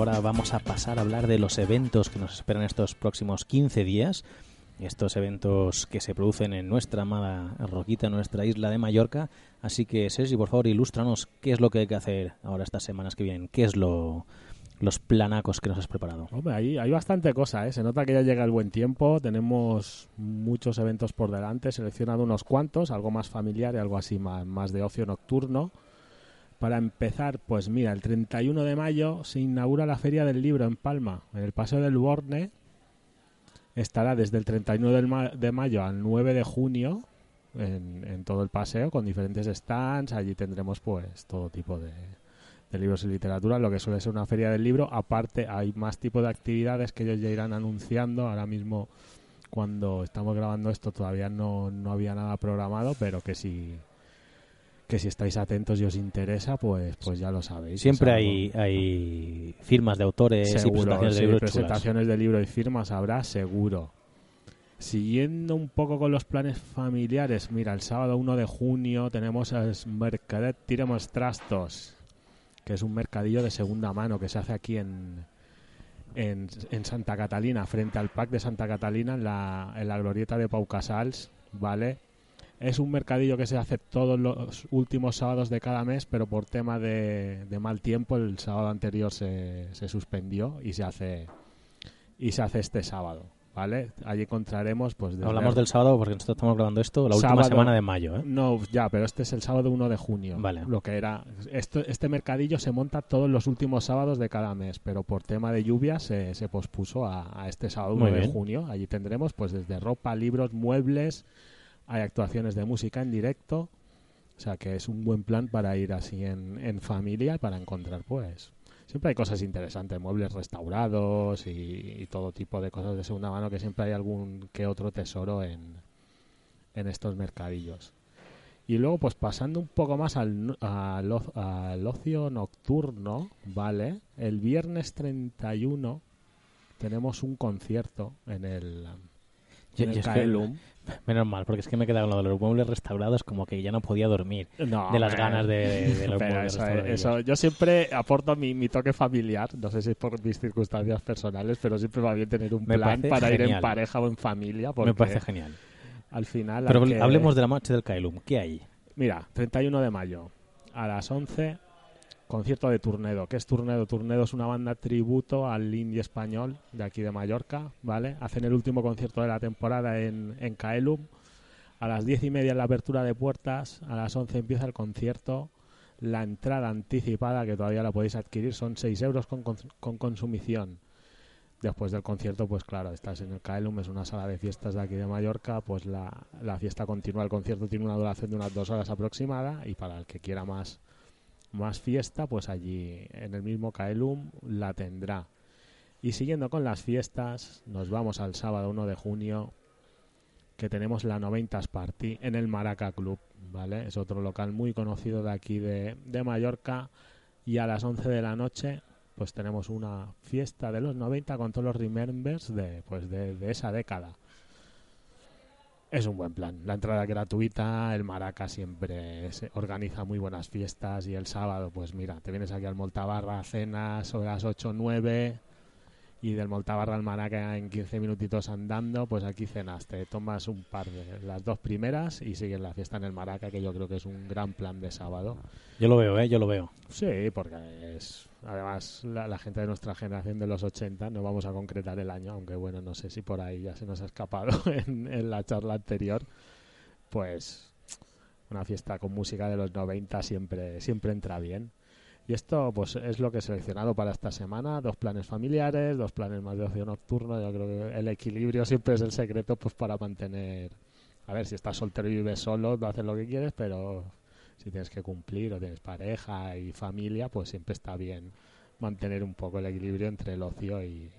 Ahora vamos a pasar a hablar de los eventos que nos esperan estos próximos 15 días. Estos eventos que se producen en nuestra amada Roquita, nuestra isla de Mallorca. Así que, Sergi, por favor, ilústranos qué es lo que hay que hacer ahora estas semanas que vienen. ¿Qué es lo, los planacos que nos has preparado? Hay bastante cosa, ¿eh? Se nota que ya llega el buen tiempo, tenemos muchos eventos por delante, seleccionado unos cuantos, algo más familiar y algo así más de ocio nocturno. Para empezar, pues mira, el 31 de mayo se inaugura la Feria del Libro en Palma, en el Paseo del Borne. Estará desde el 31 del ma- de mayo al 9 de junio en, en todo el paseo con diferentes stands. Allí tendremos pues todo tipo de, de libros y literatura, lo que suele ser una feria del libro. Aparte, hay más tipo de actividades que ellos ya irán anunciando. Ahora mismo, cuando estamos grabando esto, todavía no, no había nada programado, pero que si, que si estáis atentos y os interesa, pues, pues ya lo sabéis. Siempre hay, hay firmas de autores y Seguro, presentaciones sí, de libros chulas. presentaciones de libro y firmas habrá seguro. Siguiendo un poco con los planes familiares, mira, el sábado 1 de junio tenemos el Mercadet Tiremos Trastos, que es un mercadillo de segunda mano que se hace aquí en, en, en Santa Catalina, frente al PAC de Santa Catalina, en la, en la glorieta de Pau Casals, ¿vale? Es un mercadillo que se hace todos los últimos sábados de cada mes, pero por tema de, de mal tiempo el sábado anterior se, se suspendió y se hace y se hace este sábado, ¿vale? Allí encontraremos pues desde- Hablamos del sábado porque nosotros estamos grabando esto la última semana de mayo. ¿eh? no, ya, pero este es el sábado 1 de junio. Vale. Lo que era. Esto, este mercadillo se monta todos los últimos sábados de cada mes, pero por tema de lluvia se, se pospuso a, a este sábado Muy 1 de bien. junio. Allí tendremos, pues, desde ropa, libros, muebles. Hay actuaciones de música en directo. O sea que es un buen plan para ir así en, en familia y para encontrar, pues. Siempre hay cosas interesantes, muebles restaurados y, todo tipo de cosas de segunda mano, que siempre hay algún que otro tesoro en, en estos mercadillos. Y luego, pues pasando un poco más al, al, al ocio nocturno, ¿vale? El viernes 31 tenemos un concierto en el, Es que- Caelum. menos mal, porque es que me he quedado con lo de los muebles restaurados como que ya no podía dormir No, de las ganas de, de- de los Pero muebles eso, restaurados. eso- yo siempre aporto mi, mi toque familiar, no sé si es por mis circunstancias personales, pero siempre va bien tener un Me plan para ir en pareja o en familia, porque Me parece genial. al final... Pero hablemos de la marcha del Kailum. ¿Qué hay? Mira, 31 de mayo, a las 11, concierto de Turnedo. ¿Qué es Turnedo? Turnedo es una banda tributo al indie español de aquí de Mallorca, ¿vale? Hacen el último concierto de la temporada en, en Caelum. A las 10 y media la apertura de puertas, a las 11 empieza el concierto. La entrada anticipada, que todavía la podéis adquirir, son 6 euros con, con, con consumición. Después del concierto, pues claro, estás en el Caelum, es una sala de fiestas de aquí de Mallorca, pues la, la fiesta continúa, el concierto tiene una duración de unas dos horas aproximada y para el que quiera más, más fiesta, pues allí en el mismo Caelum la tendrá. Y siguiendo con las fiestas, nos vamos al sábado 1 de junio, que tenemos la 90s Party en el Maraca Club, ¿vale? Es otro local muy conocido de aquí de, de Mallorca y a las 11 de la noche pues tenemos una fiesta de los 90 con todos los remembers de, pues de, de esa década. Es un buen plan. La entrada gratuita, el Maraca siempre se organiza muy buenas fiestas y el sábado, pues mira, te vienes aquí al Moltabarra, cenas sobre las 8 o 9 y del Moltabarra al Maraca en 15 minutitos andando, pues aquí cenas, te tomas un par de las dos primeras y sigues la fiesta en el Maraca, que yo creo que es un gran plan de sábado. Yo lo veo, ¿eh? Yo lo veo. Sí, porque es además la, la gente de nuestra generación de los 80, no vamos a concretar el año, aunque bueno, no sé si por ahí ya se nos ha escapado en, en la charla anterior, pues una fiesta con música de los 90 siempre, siempre entra bien. Y esto pues es lo que he seleccionado para esta semana, dos planes familiares, dos planes más de ocio nocturno, yo creo que el equilibrio siempre es el secreto pues para mantener, a ver, si estás soltero y vives solo, haces lo que quieres, pero si tienes que cumplir o tienes pareja y familia, pues siempre está bien mantener un poco el equilibrio entre el ocio y...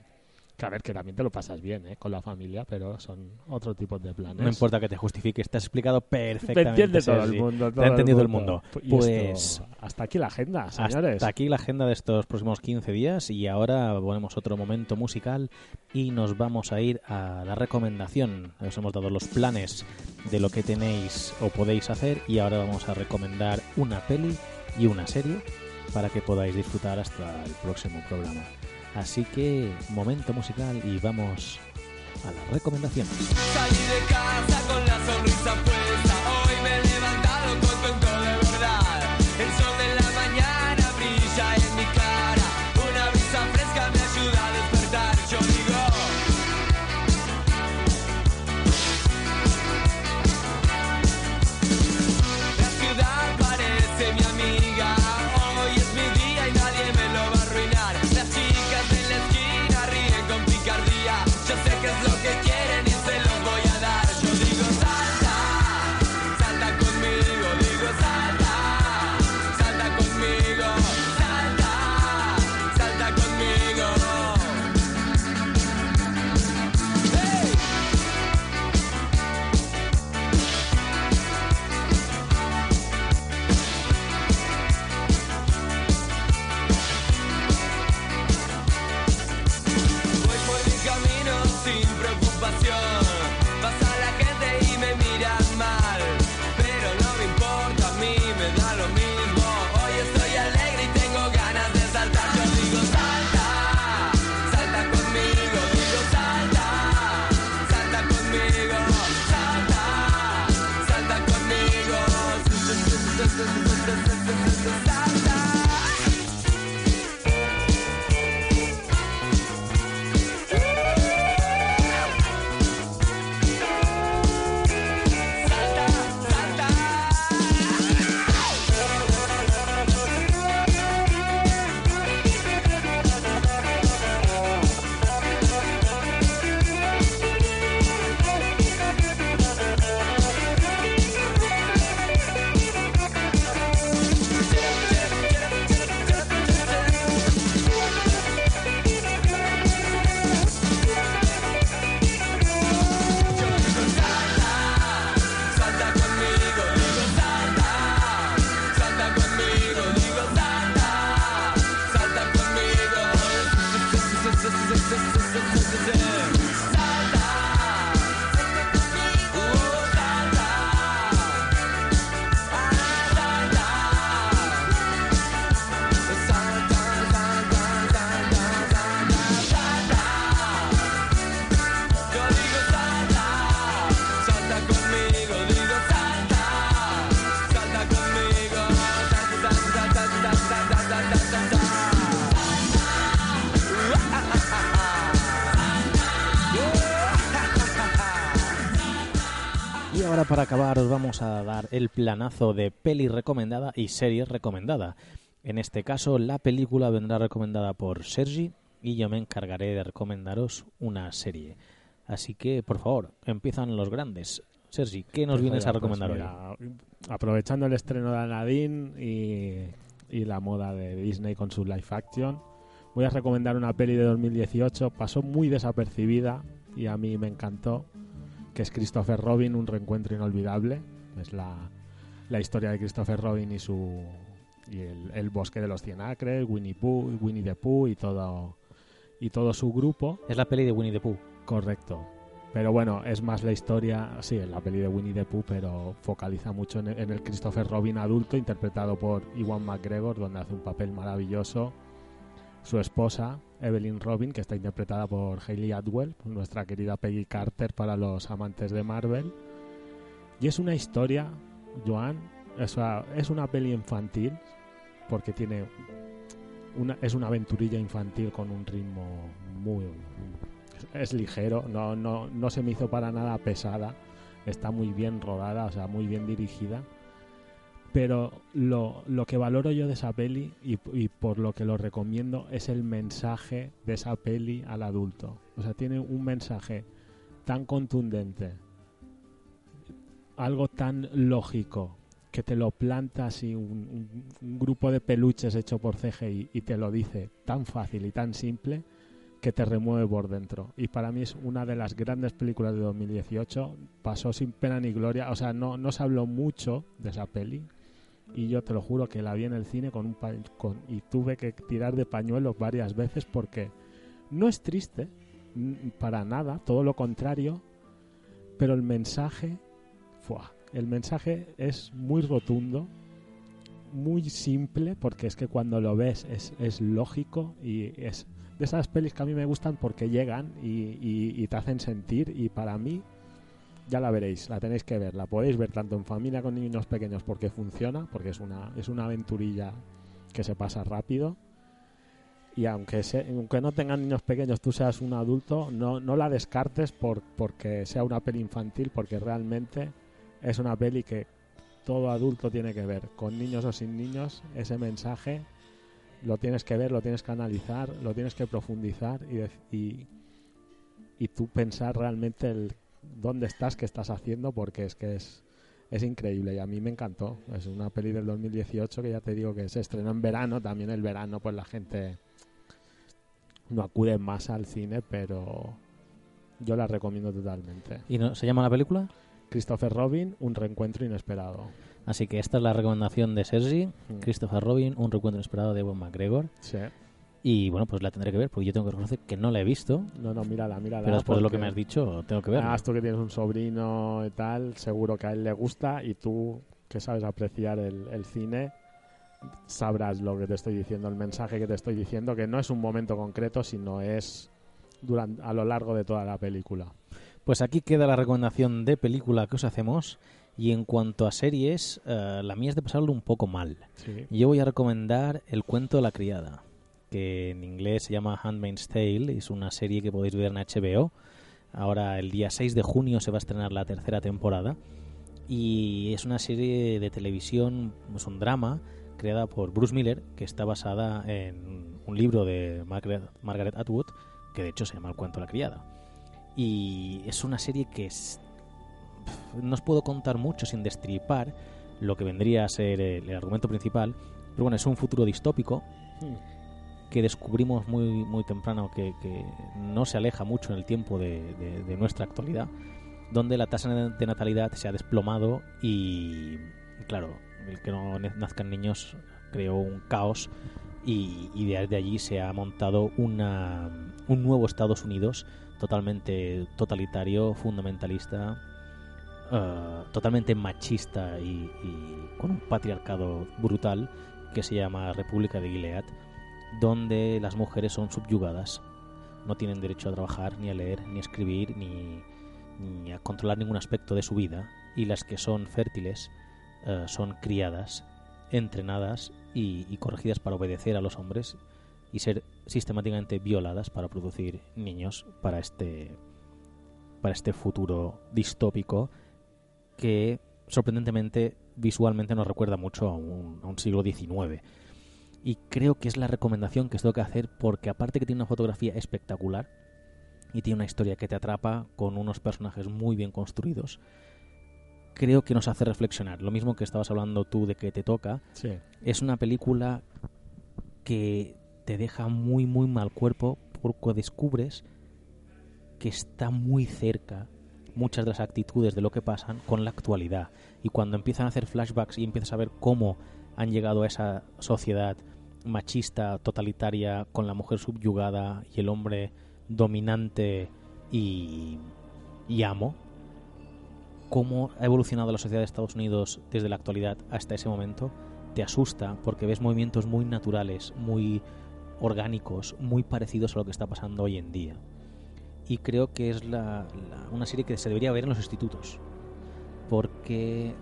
Que a ver, que también te lo pasas bien ¿eh? con la familia, pero son otro tipo de planes. No importa que te justifiques, te has explicado Me perfectamente. entiende todo el mundo. Te todo ha entendido el mundo. Y esto- Pues hasta aquí la agenda, señores. hasta aquí la agenda de estos próximos 15 días y ahora ponemos otro momento musical y nos vamos a ir a la recomendación. Os hemos dado los planes de lo que tenéis o podéis hacer y ahora vamos a recomendar una peli y una serie para que podáis disfrutar hasta el próximo programa. Así que, momento musical y vamos a las recomendaciones. Ahora para acabar os vamos a dar el planazo de peli recomendada y serie recomendada. En este caso la película vendrá recomendada por Sergi y yo me encargaré de recomendaros una serie. Así que, por favor, empiezan los grandes. Sergi, ¿qué nos Pues vienes a pues recomendar hoy? mira, Aprovechando el estreno de Aladdin y, y la moda de Disney con su live action, voy a recomendar una peli de 2018. Pasó muy desapercibida y a mí me encantó, que es Christopher Robin, un reencuentro inolvidable. Es la, la historia de Christopher Robin y su y el, el bosque de los cien acres, Winnie Pooh, Winnie the Pooh y todo y todo su grupo. Es la peli de Winnie the Pooh. Correcto. Pero bueno, es más la historia, sí, en la peli de Winnie the Pooh, pero focaliza mucho en el, en el Christopher Robin adulto, interpretado por Iwan McGregor, donde hace un papel maravilloso. Su esposa, Evelyn Robin, que está interpretada por Hayley Atwell, nuestra querida Peggy Carter para los amantes de Marvel. Y es una historia, Joan, es una, es una peli infantil, porque tiene una, es una aventurilla infantil con un ritmo muy es ligero, no, no, no se me hizo para nada pesada, está muy bien rodada, o sea, muy bien dirigida. Pero lo, lo que valoro yo de esa peli y, por lo que lo recomiendo es el mensaje de esa peli al adulto. O sea, tiene un mensaje tan contundente, algo tan lógico, que te lo planta así un, un- un grupo de peluches hecho por CGI y te lo dice tan fácil y tan simple que te remueve por dentro. Y para mí es una de las grandes películas de 2018. Pasó sin pena ni gloria. O sea, no, no se habló mucho de esa peli. Y yo te lo juro que la vi en el cine con un pa- con, y tuve que tirar de pañuelos varias veces porque no es triste, para nada, todo lo contrario. Pero el mensaje, ¡fua! el mensaje es muy rotundo muy simple, porque es que cuando lo ves es, es lógico y es de esas pelis que a mí me gustan porque llegan y, y- y te hacen sentir y para mí ya la veréis, la tenéis que ver, la podéis ver tanto en familia con niños pequeños porque funciona, porque es una, es una aventurilla que se pasa rápido. Y aunque, se- aunque no tengan niños pequeños, tú seas un adulto, no, no la descartes por, porque sea una peli infantil, porque realmente es una peli que todo adulto tiene que ver, con niños o sin niños, ese mensaje lo tienes que ver, lo tienes que analizar, lo tienes que profundizar y, y, y tú pensar realmente el dónde estás, qué estás haciendo, porque es que es, es increíble y a mí me encantó. Es una peli del 2018 que ya te digo que se estrenó en verano, también el verano pues la gente no acude más al cine, pero yo la recomiendo totalmente. ¿Y no, se llama la película? Christopher Robin, un reencuentro inesperado. Así que esta es la recomendación de Sergi, Mm. Christopher Robin, un reencuentro inesperado de Ewan McGregor. Sí. Y bueno, pues la tendré que ver porque yo tengo que reconocer que no la he visto, No, no, mírala, mírala. pero después de lo que me has dicho, tengo que verla. Además, tú que tienes un sobrino y tal, seguro que a él le gusta y tú que sabes apreciar el, el cine, sabrás lo que te estoy diciendo, el mensaje que te estoy diciendo, que no es un momento concreto, sino es durante, a lo largo de toda la película. Pues aquí queda la recomendación de película que os hacemos. Y en cuanto a series, eh, la mía es de pasarlo un poco mal. Sí. Yo voy a recomendar El cuento de la criada, que en inglés se llama Handmaid's Tale. Es una serie que podéis ver en HBO. Ahora, el día 6 de junio, se va a estrenar la tercera temporada. Y es una serie de televisión, es un drama, creada por Bruce Miller, que está basada en un libro de Margaret, Margaret Atwood, que de hecho se llama El cuento de la criada. Y es una serie que es- no os puedo contar mucho sin destripar lo que vendría a ser el, el argumento principal, pero bueno, es un futuro distópico que descubrimos muy, muy temprano que, que no se aleja mucho en el tiempo de, de- de nuestra actualidad, donde la tasa de natalidad se ha desplomado y, claro, el que no nazcan niños creó un caos y, y desde allí se ha montado una, un nuevo Estados Unidos totalmente totalitario, fundamentalista, eh, totalmente machista y, y con un patriarcado brutal que se llama República de Gilead, donde las mujeres son subyugadas, no tienen derecho a trabajar, ni a leer, ni a escribir, ni, ni a controlar ningún aspecto de su vida, y las que son fértiles eh, son criadas, entrenadas y, corregidas para obedecer a los hombres y ser sistemáticamente violadas para producir niños para este para este futuro distópico que sorprendentemente visualmente nos recuerda mucho a un, a un siglo XIX. Y creo que es la recomendación que os tengo que hacer porque aparte que tiene una fotografía espectacular y tiene una historia que te atrapa con unos personajes muy bien construidos, creo que nos hace reflexionar. Lo mismo que estabas hablando tú de que te toca, Sí. es una película que te deja muy muy mal cuerpo porque descubres que está muy cerca muchas de las actitudes de lo que pasan con la actualidad y cuando empiezan a hacer flashbacks y empiezas a ver cómo han llegado a esa sociedad machista, totalitaria, con la mujer subyugada y el hombre dominante y, y amo, cómo ha evolucionado la sociedad de Estados Unidos desde la actualidad hasta ese momento, te asusta porque ves movimientos muy naturales, muy orgánicos, muy parecidos a lo que está pasando hoy en día. Y creo que es una serie que se debería ver en los institutos, porque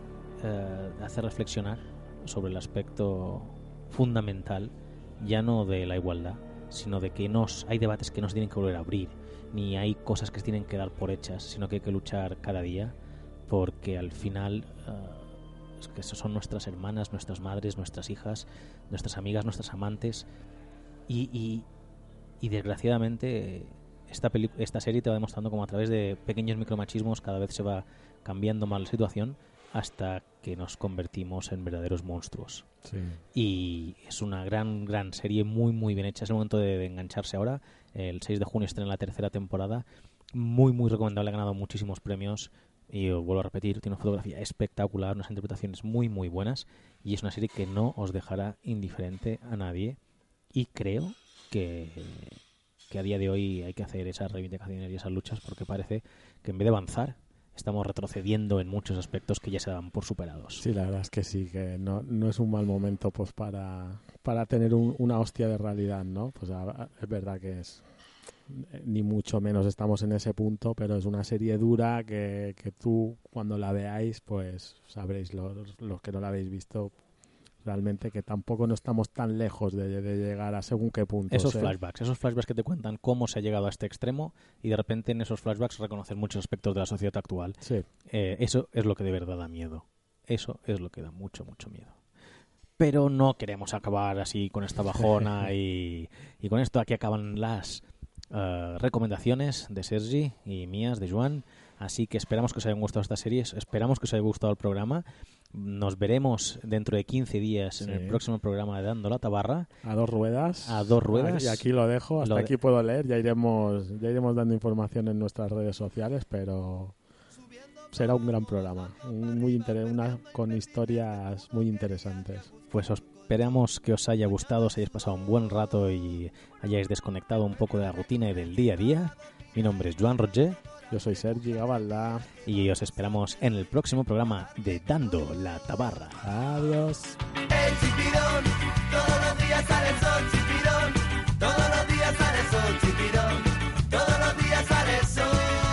eh, hace reflexionar sobre el aspecto fundamental, ya no de la igualdad, sino de que nos, hay debates que no se tienen que volver a abrir, ni hay cosas que se tienen que dar por hechas, sino que hay que luchar cada día, porque al final eh, es que son nuestras hermanas, nuestras madres, nuestras hijas, nuestras amigas, nuestras amantes, y, y, desgraciadamente esta, esta serie te va demostrando como a través de pequeños micromachismos cada vez se va cambiando más la situación hasta que nos convertimos en verdaderos monstruos. Sí. Y es una gran, gran serie, muy, muy bien hecha. Es el momento de, de engancharse ahora. El 6 de junio estrena la tercera temporada. Muy, muy recomendable. Ha ganado muchísimos premios. Y os vuelvo a repetir, tiene una fotografía espectacular, unas interpretaciones muy, muy buenas. Y es una serie que no os dejará indiferente a nadie. Y creo que, que a día de hoy hay que hacer esas reivindicaciones y esas luchas porque parece que en vez de avanzar, estamos retrocediendo en muchos aspectos que ya se dan por superados. Sí, la verdad es que sí, que no, no es un mal momento pues para, para tener un- una hostia de realidad, ¿no? Pues es verdad que es eh, ni mucho menos estamos en ese punto, pero es una serie dura que, que tú cuando la veáis pues sabréis los, los que no la habéis visto realmente que tampoco no estamos tan lejos de, de llegar a según qué punto. Esos flashbacks, esos flashbacks que te cuentan cómo se ha llegado a este extremo y de repente en esos flashbacks reconocer muchos aspectos de la sociedad actual. Sí, Eh, eso es lo que de verdad da miedo. Eso es lo que da mucho, mucho miedo. Pero no queremos acabar así con esta bajona y, y con esto aquí acaban las eh, recomendaciones de Sergi y mías, de Joan. Así que esperamos que os hayan gustado estas series, esperamos que os haya gustado el programa. Nos veremos dentro de 15 días en Sí. el próximo programa de Dando la Tabarra. a dos ruedas. A dos ruedas. Y aquí lo dejo, hasta Lo de- aquí puedo leer, ya iremos, ya iremos dando información en nuestras redes sociales, pero será un gran programa, muy inter- una, con historias muy interesantes. Pues os esperamos que os haya gustado, os hayáis pasado un buen rato y hayáis desconectado un poco de la rutina y del día a día. Mi nombre es Joan Roger Yo soy Sergi Gabalda, y os esperamos en el próximo programa de Dando la Tabarra. adiós. El chipirón, todos los días sale el sol, chipirón. Todos los días sale el sol, chipirón. Todos los días sale el sol.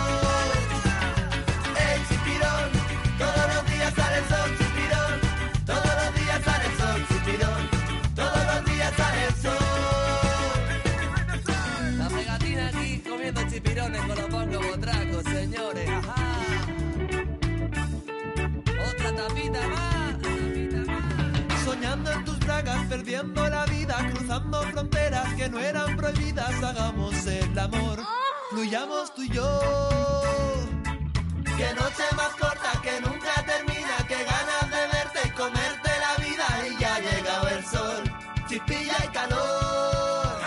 Tus bragas, perdiendo la vida, cruzando fronteras que no eran prohibidas, hagamos el amor, fluyamos tú y yo. Que noche más corta, que nunca termina, que ganas de verte y comerte la vida y ya ha el sol, chispilla y calor.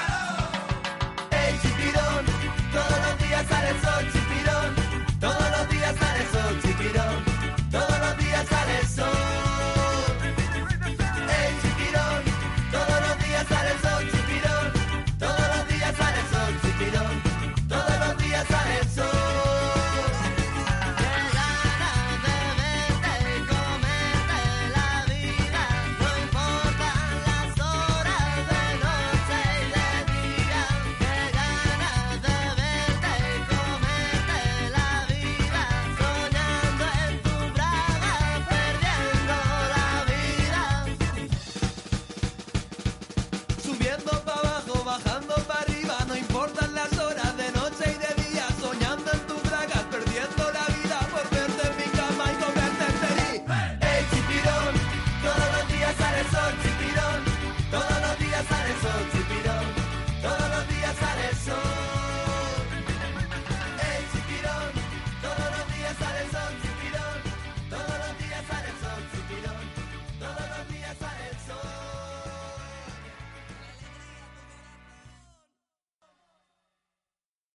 ¡Ey, chipirón! Todos los días sale el sol, chipirón. Todos los días sale el sol, chipirón. Todos los días sale el sol.